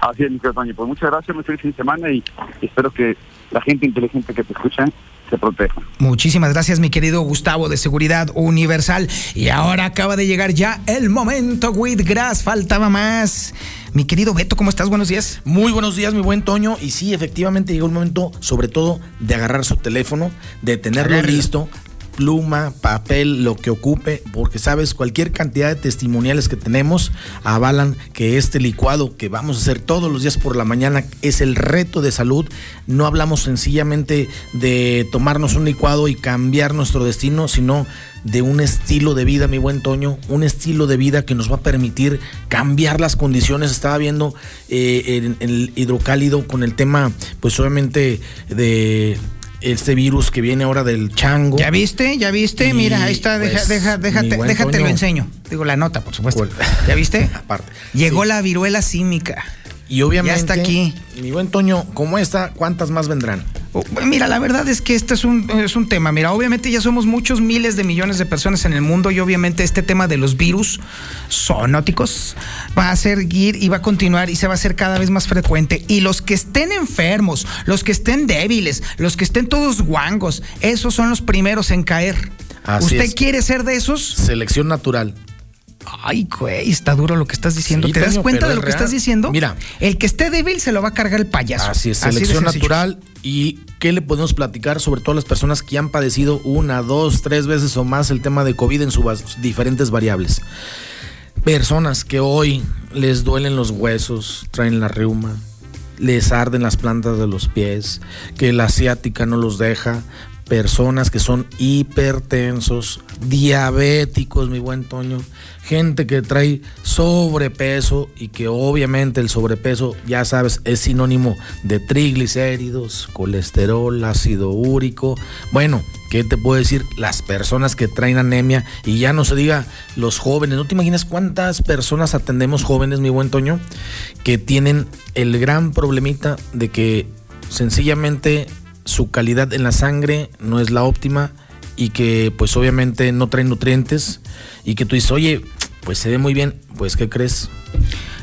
Así es, mi querido Toño. Pues muchas gracias, muy feliz fin de semana y espero que la gente inteligente que te escucha se proteja. Muchísimas gracias, mi querido Gustavo de Seguridad Universal. Y ahora acaba de llegar ya el momento, Whitgrass. Faltaba más. Mi querido Beto, ¿cómo estás? Buenos días. Muy buenos días, mi buen Toño. Y sí, efectivamente llegó el momento, sobre todo, de agarrar su teléfono, de tenerlo listo, pluma, papel, lo que ocupe, porque sabes, cualquier cantidad de testimoniales que tenemos avalan que este licuado que vamos a hacer todos los días por la mañana es el reto de salud. No hablamos sencillamente de tomarnos un licuado y cambiar nuestro destino, sino de un estilo de vida, mi buen Toño, un estilo de vida que nos va a permitir cambiar las condiciones. Estaba viendo eh, en, el hidrocálido con el tema, pues obviamente de este virus que viene ahora del chango. ¿Ya viste? ¿Ya viste? Y, Mira, ahí está, deja, pues, deja, mi déjate, déjate lo enseño. Digo, la nota, por supuesto. ¿Ya viste? Aparte. Llegó Sí. la viruela símica. Y obviamente. Ya está aquí. Mi buen Toño, como esta, ¿cuántas más vendrán? Oh, Mira, la verdad es que este es un, es un tema. Mira, obviamente ya somos muchos miles de millones de personas en el mundo y obviamente este tema de los virus zoonóticos va a seguir y va a continuar y se va a hacer cada vez más frecuente. Y los que estén enfermos, los que estén débiles, los que estén todos guangos, esos son los primeros en caer. Así ¿Usted es. quiere ser de esos? Selección natural. Ay, güey, está duro lo que estás diciendo. Sí, ¿Te das cuenta de lo que estás diciendo? Mira. El que esté débil se lo va a cargar el payaso. Así es, selección natural. ¿Y qué le podemos platicar sobre todo a las personas que han padecido una, dos, tres veces o más el tema de COVID en sus diferentes variables? Personas que hoy les duelen los huesos, traen la reuma, les arden las plantas de los pies, que la asiática no los deja. Personas que son hipertensos, diabéticos, mi buen Toño. Gente que trae sobrepeso y que obviamente el sobrepeso, ya sabes, es sinónimo de triglicéridos, colesterol, ácido úrico. Bueno, ¿qué te puedo decir? Las personas que traen anemia y ya no se diga los jóvenes. ¿No te imaginas cuántas personas atendemos jóvenes, mi buen Toño, que tienen el gran problemita de que sencillamente su calidad en la sangre no es la óptima y que pues obviamente no traen nutrientes y que tú dices, oye, pues se ve muy bien, pues ¿qué crees?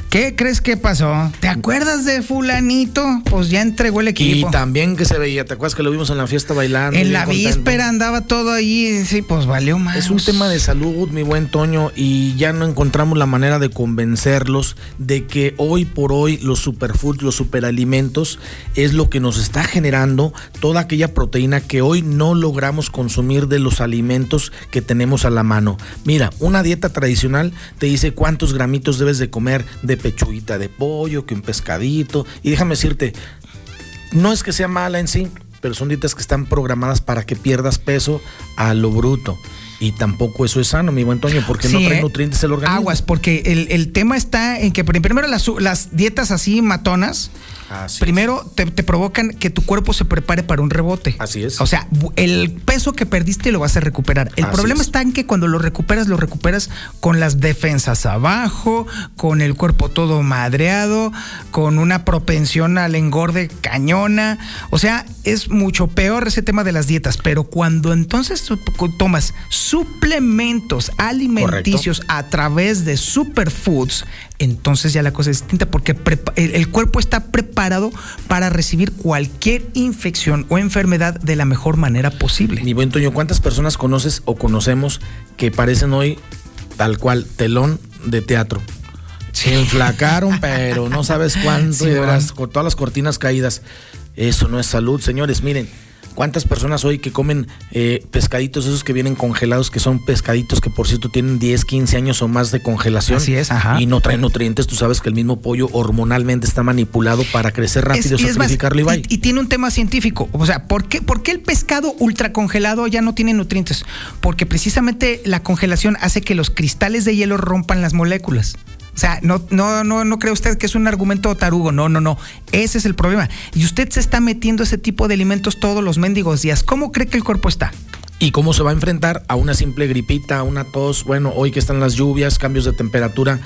¿Qué crees que pasó? ¿Te acuerdas de fulanito? Pues ya entregó el equipo. Y también que se veía, ¿te acuerdas que lo vimos en la fiesta bailando? en la contento? víspera andaba todo ahí, sí, pues valió más. Es un tema de salud, mi buen Toño, y ya no encontramos la manera de convencerlos de que hoy por hoy los superfoods, los superalimentos, es lo que nos está generando toda aquella proteína que hoy no logramos consumir de los alimentos que tenemos a la mano. Mira, una dieta tradicional te dice cuántos gramitos debes de comer de pechuguita de pollo, que un pescadito, y déjame decirte, no es que sea mala en sí, pero son dietas que están programadas para que pierdas peso a lo bruto. Y tampoco eso es sano, mi buen Toño, porque no trae ¿eh? nutrientes el organismo. Aguas, porque el, el tema está en que primero las, las dietas así matonas, Así primero te, te provocan que tu cuerpo se prepare para un rebote. Así es. O sea, el peso que perdiste lo vas a recuperar. El Así problema es. está en que cuando lo recuperas, lo recuperas con las defensas abajo, con el cuerpo todo madreado, con una propensión al engorde cañona. O sea, es mucho peor ese tema de las dietas. Pero cuando entonces tú tomas suplementos alimenticios a través de superfoods, entonces ya la cosa es distinta porque el, cuerpo está preparado para recibir cualquier infección o enfermedad de la mejor manera posible. Mi buen Toño, ¿cuántas personas conoces o conocemos que parecen hoy tal cual telón de teatro? Se enflacaron, pero no sabes cuánto, Sí, con todas las cortinas caídas. Eso no es salud, señores. Miren, ¿cuántas personas hoy que comen eh, pescaditos esos que vienen congelados, que son pescaditos que por cierto tienen 10, 15 años o más de congelación? Así es, ajá. Y no traen nutrientes. Tú sabes que el mismo pollo hormonalmente está manipulado para crecer rápido, Es- y es más, sacrificarlo y y, y tiene un tema científico. O sea, ¿por qué, ¿por qué el pescado ultracongelado ya no tiene nutrientes? Porque precisamente la congelación hace que los cristales de hielo rompan las moléculas. O sea, no, no, no, no cree usted que es un argumento tarugo. No, no, no. Ese es el problema. Y usted se está metiendo ese tipo de alimentos todos los mendigos días. ¿Cómo cree que el cuerpo está? y cómo se va a enfrentar a una simple gripita, a una tos, bueno, hoy que están las lluvias, cambios de temperatura.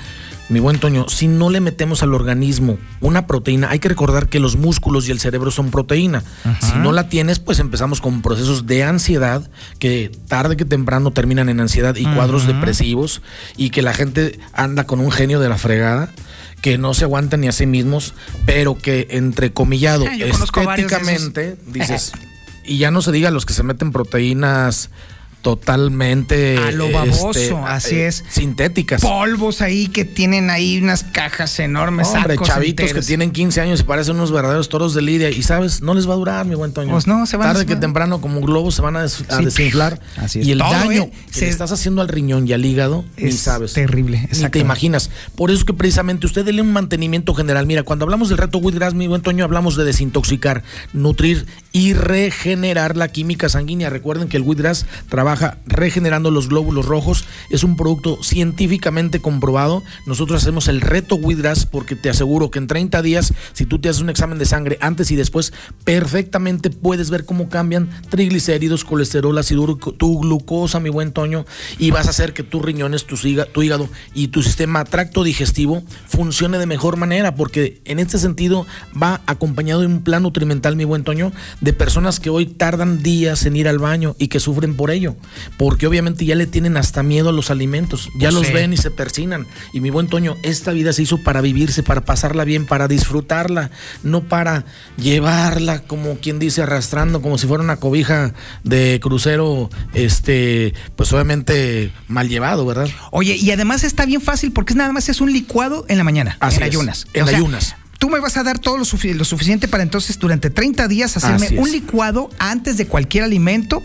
Mi buen Toño, si no le metemos al organismo una proteína, hay que recordar que los músculos y el cerebro son proteína. Si no la tienes, pues empezamos con procesos de ansiedad que tarde que temprano terminan en ansiedad y cuadros depresivos y que la gente anda con un genio de la fregada que no se aguantan ni a sí mismos, pero que entrecomillado yo estéticamente dices y ya no se diga los que se meten proteínas totalmente A lo baboso, este, así eh, es. sintéticas. Polvos ahí que tienen ahí unas cajas enormes. Hombre, chavitos enteros. que tienen 15 años y parecen unos verdaderos toros de lidia. Y sabes, no les va a durar, mi buen Toño. Pues no, se van a- Tarde que temprano, como globos, se van a, des- a Sí. desinflar. Así es. Y el Todo, daño ¿eh? que Se- le estás haciendo al riñón y al hígado, ni Es sabes. terrible, Ni te imaginas. Por eso es que precisamente usted dele un mantenimiento general. Mira, cuando hablamos del reto Wheatgrass, mi buen Toño, hablamos de desintoxicar, nutrir y regenerar la química sanguínea. Recuerden que el Wheatgrass trabaja regenerando los glóbulos rojos. Es un producto científicamente comprobado. Nosotros hacemos el reto Wheatgrass porque te aseguro que en 30 días, si tú te haces un examen de sangre antes y después, perfectamente puedes ver cómo cambian triglicéridos, colesterol, ácido, tu glucosa, mi buen Toño, y vas a hacer que tus riñones, tu tu hígado y tu sistema tracto digestivo funcione de mejor manera, porque en este sentido va acompañado de un plan nutrimental, mi buen Toño, de personas que hoy tardan días en ir al baño y que sufren por ello, porque obviamente ya le tienen hasta miedo a los alimentos, ya Pues los ven y se persinan. Y mi buen Toño, esta vida se hizo para vivirse, para pasarla bien, para disfrutarla, no para llevarla como quien dice arrastrando como si fuera una cobija de crucero, este, pues obviamente mal llevado, ¿verdad? Oye, y además está bien fácil porque es nada más es un licuado en la mañana, Así en es, ayunas. en O sea, ayunas. Tú me vas a dar todo lo, lo suficiente para entonces durante 30 días hacerme un licuado antes de cualquier alimento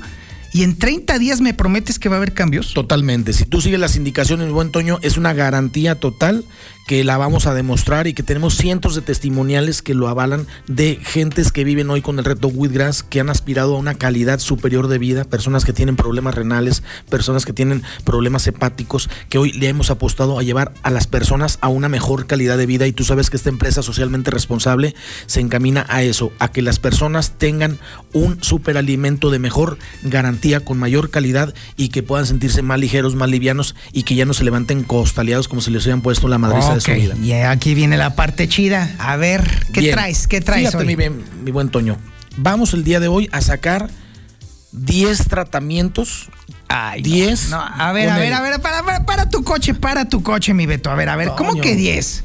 y en 30 días me prometes que va a haber cambios. Totalmente. Si tú sigues las indicaciones, buen Toño, es una garantía total que la vamos a demostrar y que tenemos cientos de testimoniales que lo avalan de gentes que viven hoy con el reto Wheatgrass, que han aspirado a una calidad superior de vida, personas que tienen problemas renales, personas que tienen problemas hepáticos, que hoy le hemos apostado a llevar a las personas a una mejor calidad de vida. Y tú sabes que esta empresa socialmente responsable se encamina a eso, a que las personas tengan un superalimento de mejor garantía, con mayor calidad y que puedan sentirse más ligeros, más livianos y que ya no se levanten costaleados como si les hubieran puesto la madriza de su Ok, vida. y aquí viene la parte chida. A ver, ¿qué Bien. traes? ¿Qué traes Fíjate, hoy? mi, buen Toño. Vamos el día de hoy a sacar 10 tratamientos. Ay, 10. No, a ver, a ver, el- a ver, para, para, para tu coche, para tu coche, mi Beto. A ver, a ver, ¿cómo que 10?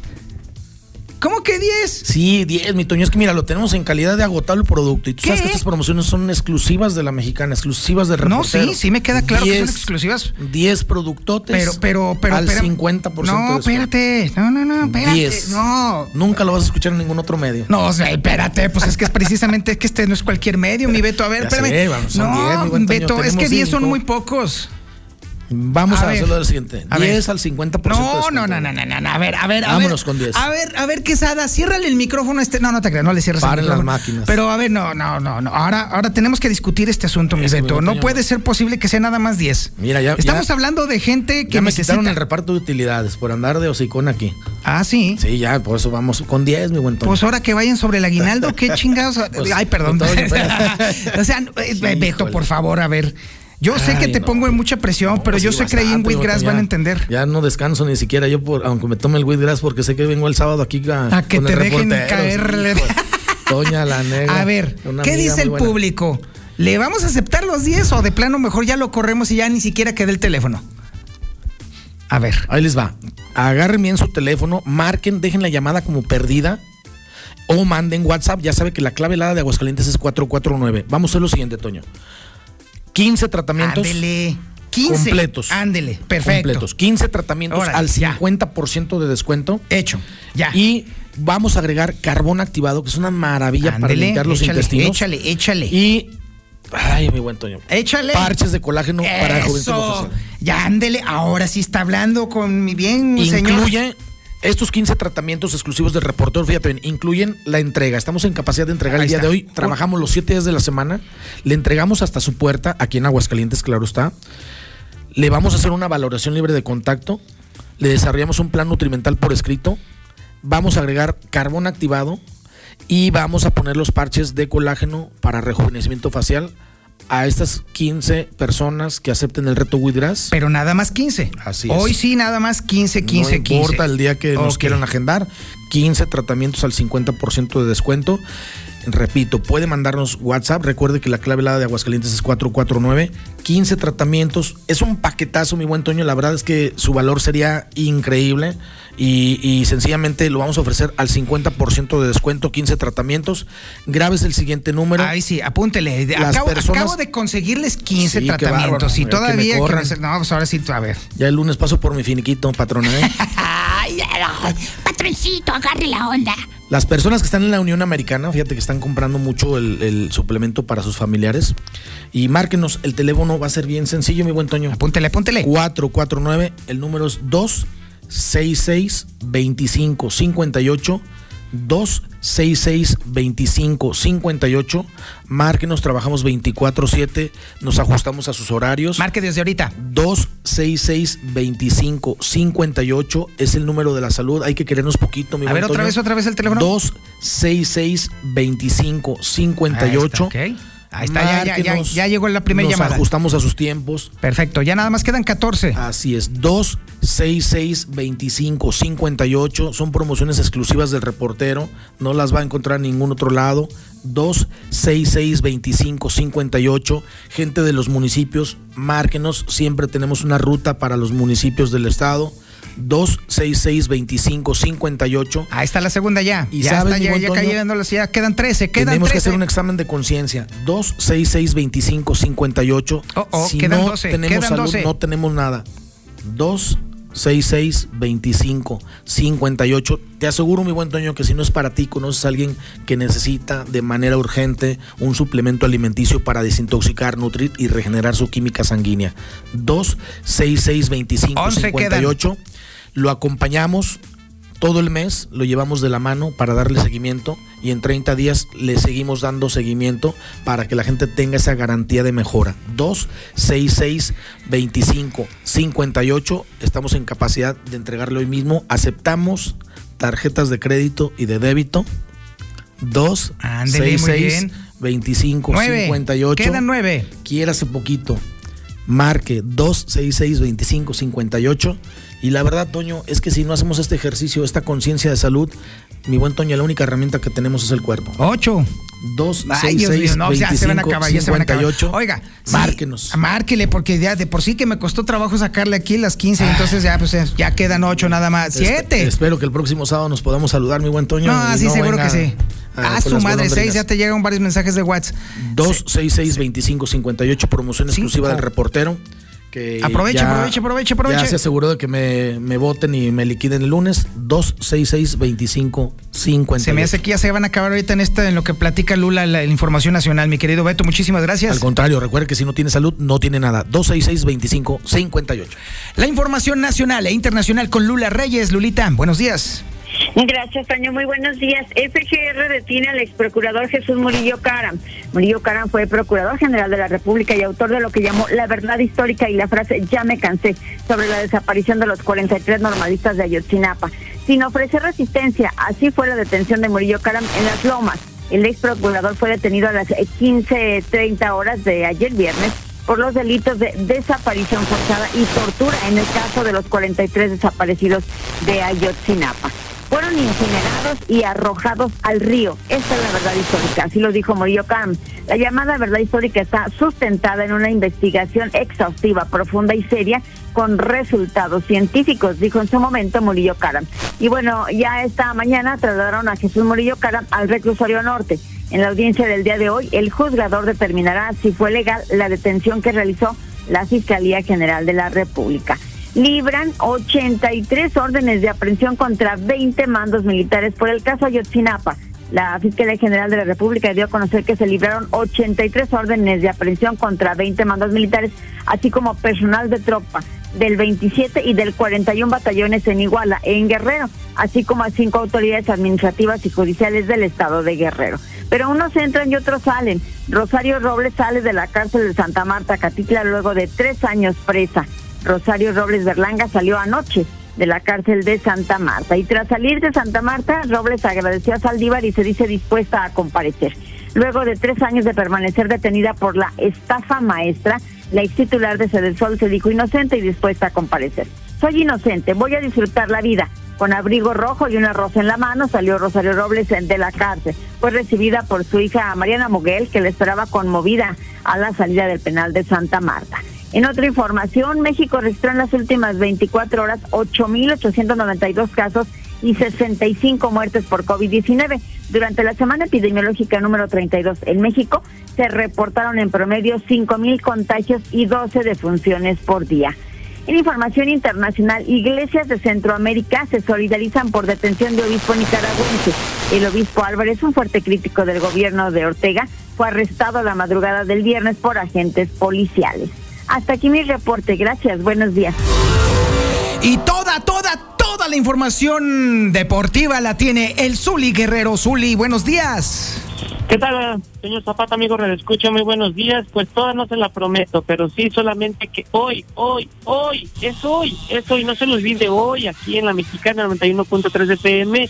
¿Cómo que 10? Sí, 10, mi Toño. Es que mira, lo tenemos en calidad de agotable producto. Y tú sabes ¿Qué? que estas promociones son exclusivas de la mexicana, exclusivas No, reportero. sí, sí me queda claro que son 10 exclusivas. 10 productotes. Pero, pero, pero, al espérame. 50% No, de espérate. No, no, no, espérate. 10. No. Nunca lo vas a escuchar en ningún otro medio. No, o sea, espérate, pues es que es precisamente que este no es cualquier medio, mi Beto. A ver, Ya espérame. sé, vamos, no, 10, mi buen Toño, Beto, es que 10 son muy pocos. Vamos A hacerlo del siguiente. A ver. 10 al 50% de No, no, no, no, no, no, a ver, a ver, a Vámonos ver. con 10. A ver, a ver, Quesada, ciérrale el micrófono a este. No, no te creas, no le cierres Paren el las micrófono. máquinas. Pero a ver, no, no, no, no. Ahora, ahora tenemos que discutir este asunto, mi Beto. No puede ser posible que sea nada más 10. Mira, ya. Estamos ya, hablando de gente que ya me necesita. quitaron el reparto de utilidades por andar de hocicón aquí. Ah, sí. Sí, ya, por eso vamos con 10, mi buen Toño. Pues ahora que vayan sobre el aguinaldo, qué chingados. Pues, Ay, perdón. O sea, Beto, Híjole. por favor, a ver. Yo sé que te no. pongo en mucha presión, pero yo Sí, sé que ahí en Wheatgrass van a entender. Ya no descanso ni siquiera yo, por, aunque me tome el Wheatgrass, porque sé que vengo el sábado aquí a, A que con te el dejen hijo. Toña, la negra. A ver, ¿qué dice el buena. público? ¿Le vamos a aceptar los 10 o de plano mejor ya lo corremos y ya ni siquiera queda el teléfono? A ver. Ahí les va. Agarren bien su teléfono, marquen, dejen la llamada como perdida o manden WhatsApp. Ya sabe que la clave helada de Aguascalientes es 449. Vamos a hacer lo siguiente, Toño. 15 tratamientos Ándele. 15. completos. Ándele. Perfecto. Completos. 15 tratamientos Órale, al ya. 50% de descuento. Hecho. Ya. Y vamos a agregar carbón activado, que es una maravilla para limpiar los échale, intestinos. échale, échale. Y. Ay, mi buen Toño. Échale. Parches de colágeno para juventud Eso. facial. Ya ándele. Ahora sí está hablando con mi bien, señor. Incluye estos 15 tratamientos exclusivos del reportero, fíjate bien, incluyen la entrega. Estamos en capacidad de entregar Ahí el día está. de hoy. Trabajamos los 7 días de la semana. Le entregamos hasta su puerta, aquí en Aguascalientes, claro está. Le vamos a hacer una valoración libre de contacto. le desarrollamos un plan nutrimental por escrito, vamos a agregar carbón activado y vamos a poner los parches de colágeno para rejuvenecimiento facial a estas 15 personas que acepten el reto Widras. Pero nada más 15. Así es. Hoy sí, nada más 15, 15, no 15. importa el día que nos Ok. quieran agendar, 15 tratamientos al 50% de descuento. Repito, puede mandarnos WhatsApp. Recuerde que la clave helada de Aguascalientes es 449. 15 tratamientos. Es un paquetazo, mi buen Toño. La verdad es que su valor sería increíble. Y, y sencillamente lo vamos a ofrecer al 50% de descuento, 15 tratamientos. Grabes el siguiente número. Ay, sí, apúntele. Las Acabo, personas- acabo de conseguirles 15 Sí, qué tratamientos. bárbaro, y que todavía. que me- no, pues ahora sí, a ver. Ya el lunes paso por mi finiquito, patrona. ¿eh? Ay, patroncito, agarre la onda. Las personas que están en la Unión Americana, fíjate que están comprando mucho el, el suplemento para sus familiares. Y márquenos, el teléfono va a ser bien sencillo, mi buen Toño. Apúntele, apúntele. 449, el número es 266 2558 266 2558 Márquenos, trabajamos 24-7, nos ajustamos a sus horarios. Marque desde ahorita. 266 2558 es el número de la salud. Hay que querernos poquito, mi A ver, otra Toño. vez, otra vez el teléfono. 266 2558 Ahí está, ya, ya, ya, ya llegó la primera nos llamada. ajustamos a sus tiempos. Perfecto, ya nada más quedan 14. Así es, 266 2558 son promociones exclusivas del reportero, no las va a encontrar en ningún otro lado. 266 2558 gente de los municipios, márquenos, siempre tenemos una ruta para los municipios del estado. 266 2558 Ahí está la segunda ya. Y ya sabes, está, ya, ya cayendo las- ya quedan 13, quedan tenemos que 13. hacer un examen de conciencia. 266 2558 Oh, oh, si quedan no 12, tenemos quedan salud, 12. no tenemos nada. 266 25 58 Te aseguro, mi buen Toño, que si no es para ti, conoces a alguien que necesita de manera urgente un suplemento alimenticio para desintoxicar, nutrir y regenerar su química sanguínea. 266 25 Once quedan. 58 Lo acompañamos todo el mes, lo llevamos de la mano para darle seguimiento y en 30 días le seguimos dando seguimiento para que la gente tenga esa garantía de mejora. 266 25 58 estamos en capacidad de entregarle hoy mismo. Aceptamos tarjetas de crédito y de débito. 2 Ándele, muy bien. 25 Nueve. 58 Quedan nueve. Quiérase poquito. Marque 266 25 58 y la verdad, Toño, es que si no hacemos este ejercicio, esta conciencia de salud, mi buen Toño, la única herramienta que tenemos es el cuerpo. 8. 2, Ay, Dios mío, no, ya se van a acabar, ya se van a acabar. 58. Oiga, sí, márquenos. Márquele, porque ya de por sí que me costó trabajo sacarle aquí las 15, entonces ya pues eh, ya quedan 8 nada más. 7. espero que el próximo sábado nos podamos saludar, mi buen Toño. No, sí, seguro que sí. a- A con su madre, 6, golondrinas. ya te llegan varios mensajes de WhatsApp. 266 25 58 promoción exclusiva del reportero. Que Aproveche, ya- aproveche, aproveche, aproveche. Ya se aseguró de que me, me voten y me liquiden el lunes. 266 25 58 Se me hace que ya se van a acabar ahorita en esta, en lo que platica Lula, la, la información nacional. Mi querido Beto, muchísimas gracias. Al contrario, recuerde que si no tiene salud, no tiene nada. 266 25 58 La información nacional e internacional con Lula Reyes. Lulita, buenos días. Gracias, Toño. Muy buenos días. FGR detiene al ex procurador Jesús Murillo Caram. Murillo Caram fue procurador general de la República y autor de lo que llamó la verdad histórica y la frase ya me cansé sobre la desaparición de los 43 normalistas de Ayotzinapa. Sin ofrecer resistencia, así fue la detención de Murillo Caram en Las Lomas. El ex procurador fue detenido a las 15.30 horas de ayer viernes por los delitos de desaparición forzada y tortura en el caso de los 43 desaparecidos de Ayotzinapa. Fueron incinerados y arrojados al río. Esta es la verdad histórica, así lo dijo Murillo Karam. La llamada verdad histórica está sustentada en una investigación exhaustiva, profunda y seria con resultados científicos, dijo en su momento Murillo Karam. Y bueno, ya esta mañana trasladaron a Jesús Murillo Karam al reclusorio norte. En la audiencia del día de hoy, el juzgador determinará si fue legal la detención que realizó la Fiscalía General de la República. Libran 83 órdenes de aprehensión contra 20 mandos militares por el caso Ayotzinapa. La Fiscalía General de la República dio a conocer que se libraron 83 órdenes de aprehensión contra 20 mandos militares, así como personal de tropa del 27 y del 41 batallones en Iguala, en Guerrero, así como a cinco autoridades administrativas y judiciales del estado de Guerrero. Pero unos entran y otros salen. Rosario Robles sale de la cárcel de Santa Marta, Catitla, luego de tres años presa. Rosario Robles Berlanga salió anoche de la cárcel de Santa Marta. Y tras salir de Santa Marta, Robles agradeció a Saldívar y se dice dispuesta a comparecer. Luego de tres años de permanecer detenida por la estafa maestra, la ex titular de Sol se dijo inocente y dispuesta a comparecer. Soy inocente, voy a disfrutar la vida. Con abrigo rojo y una rosa en la mano salió Rosario Robles de la cárcel. Fue recibida por su hija Mariana Moguel, que le esperaba conmovida a la salida del penal de Santa Marta. En otra información, México registró en las últimas 24 horas 8.892 casos y 65 muertes por COVID-19. Durante la semana epidemiológica número 32 en México, se reportaron en promedio 5.000 contagios y 12 defunciones por día. En información internacional, iglesias de Centroamérica se solidarizan por detención de obispo nicaragüense. El obispo Álvarez, un fuerte crítico del gobierno de Ortega, fue arrestado la madrugada del viernes por agentes policiales. Hasta aquí mi reporte. Gracias. Buenos días. Y toda, toda, toda la información deportiva la tiene el Zuli Guerrero. Zuli, buenos días. ¿Qué tal, señor Zapata, amigo? Escucha, muy buenos días. Pues toda no se la prometo, pero sí solamente que hoy, hoy, hoy, es hoy, es hoy, no se lo olvide hoy, aquí en la Mexicana 91.3 de PM,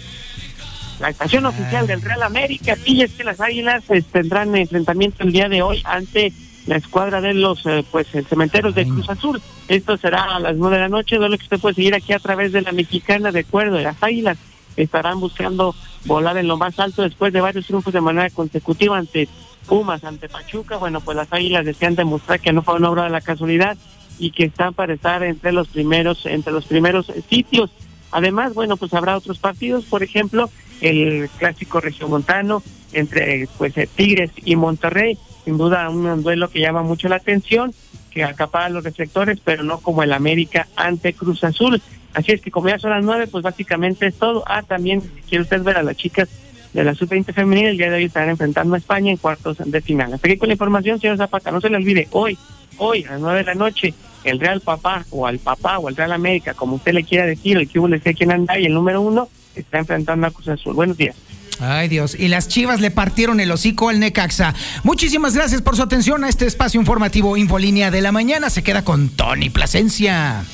la estación oficial del Real América. Y es que las Águilas pues, tendrán enfrentamiento el día de hoy ante la escuadra de los eh, pues cementeros de Cruz Azul. Esto será a las nueve de la noche, lo que usted puede seguir aquí a través de la Mexicana, de acuerdo, de las Águilas estarán buscando volar en lo más alto después de varios triunfos de manera consecutiva ante Pumas, ante Pachuca. Bueno, pues las Águilas desean demostrar que no fue una obra de la casualidad y que están para estar entre los primeros entre los primeros sitios. Además, bueno, pues habrá otros partidos, por ejemplo, el clásico regiomontano entre pues Tigres y Monterrey, sin duda un duelo que llama mucho la atención, que acapara los reflectores, pero no como el América ante Cruz Azul. Así es que como ya son las nueve, pues básicamente es todo. Ah, también si quiere usted ver a las chicas de la sub-20 femenina, el día de hoy estarán enfrentando a España en cuartos de final. Hasta aquí con la información, señor Zapata, no se le olvide, hoy, hoy a las nueve de la noche, el Real Papá o al Papá o el Real América, como usted le quiera decir, el que le sé quién anda y el número uno está enfrentando a Cruz Azul. Buenos días. Ay Dios, y las chivas le partieron el hocico al Necaxa. Muchísimas gracias por su atención a este espacio informativo Infolínea de la Mañana. Se queda con Tony Plasencia.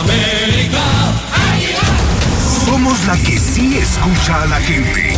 América. Somos la que sí escucha a la gente.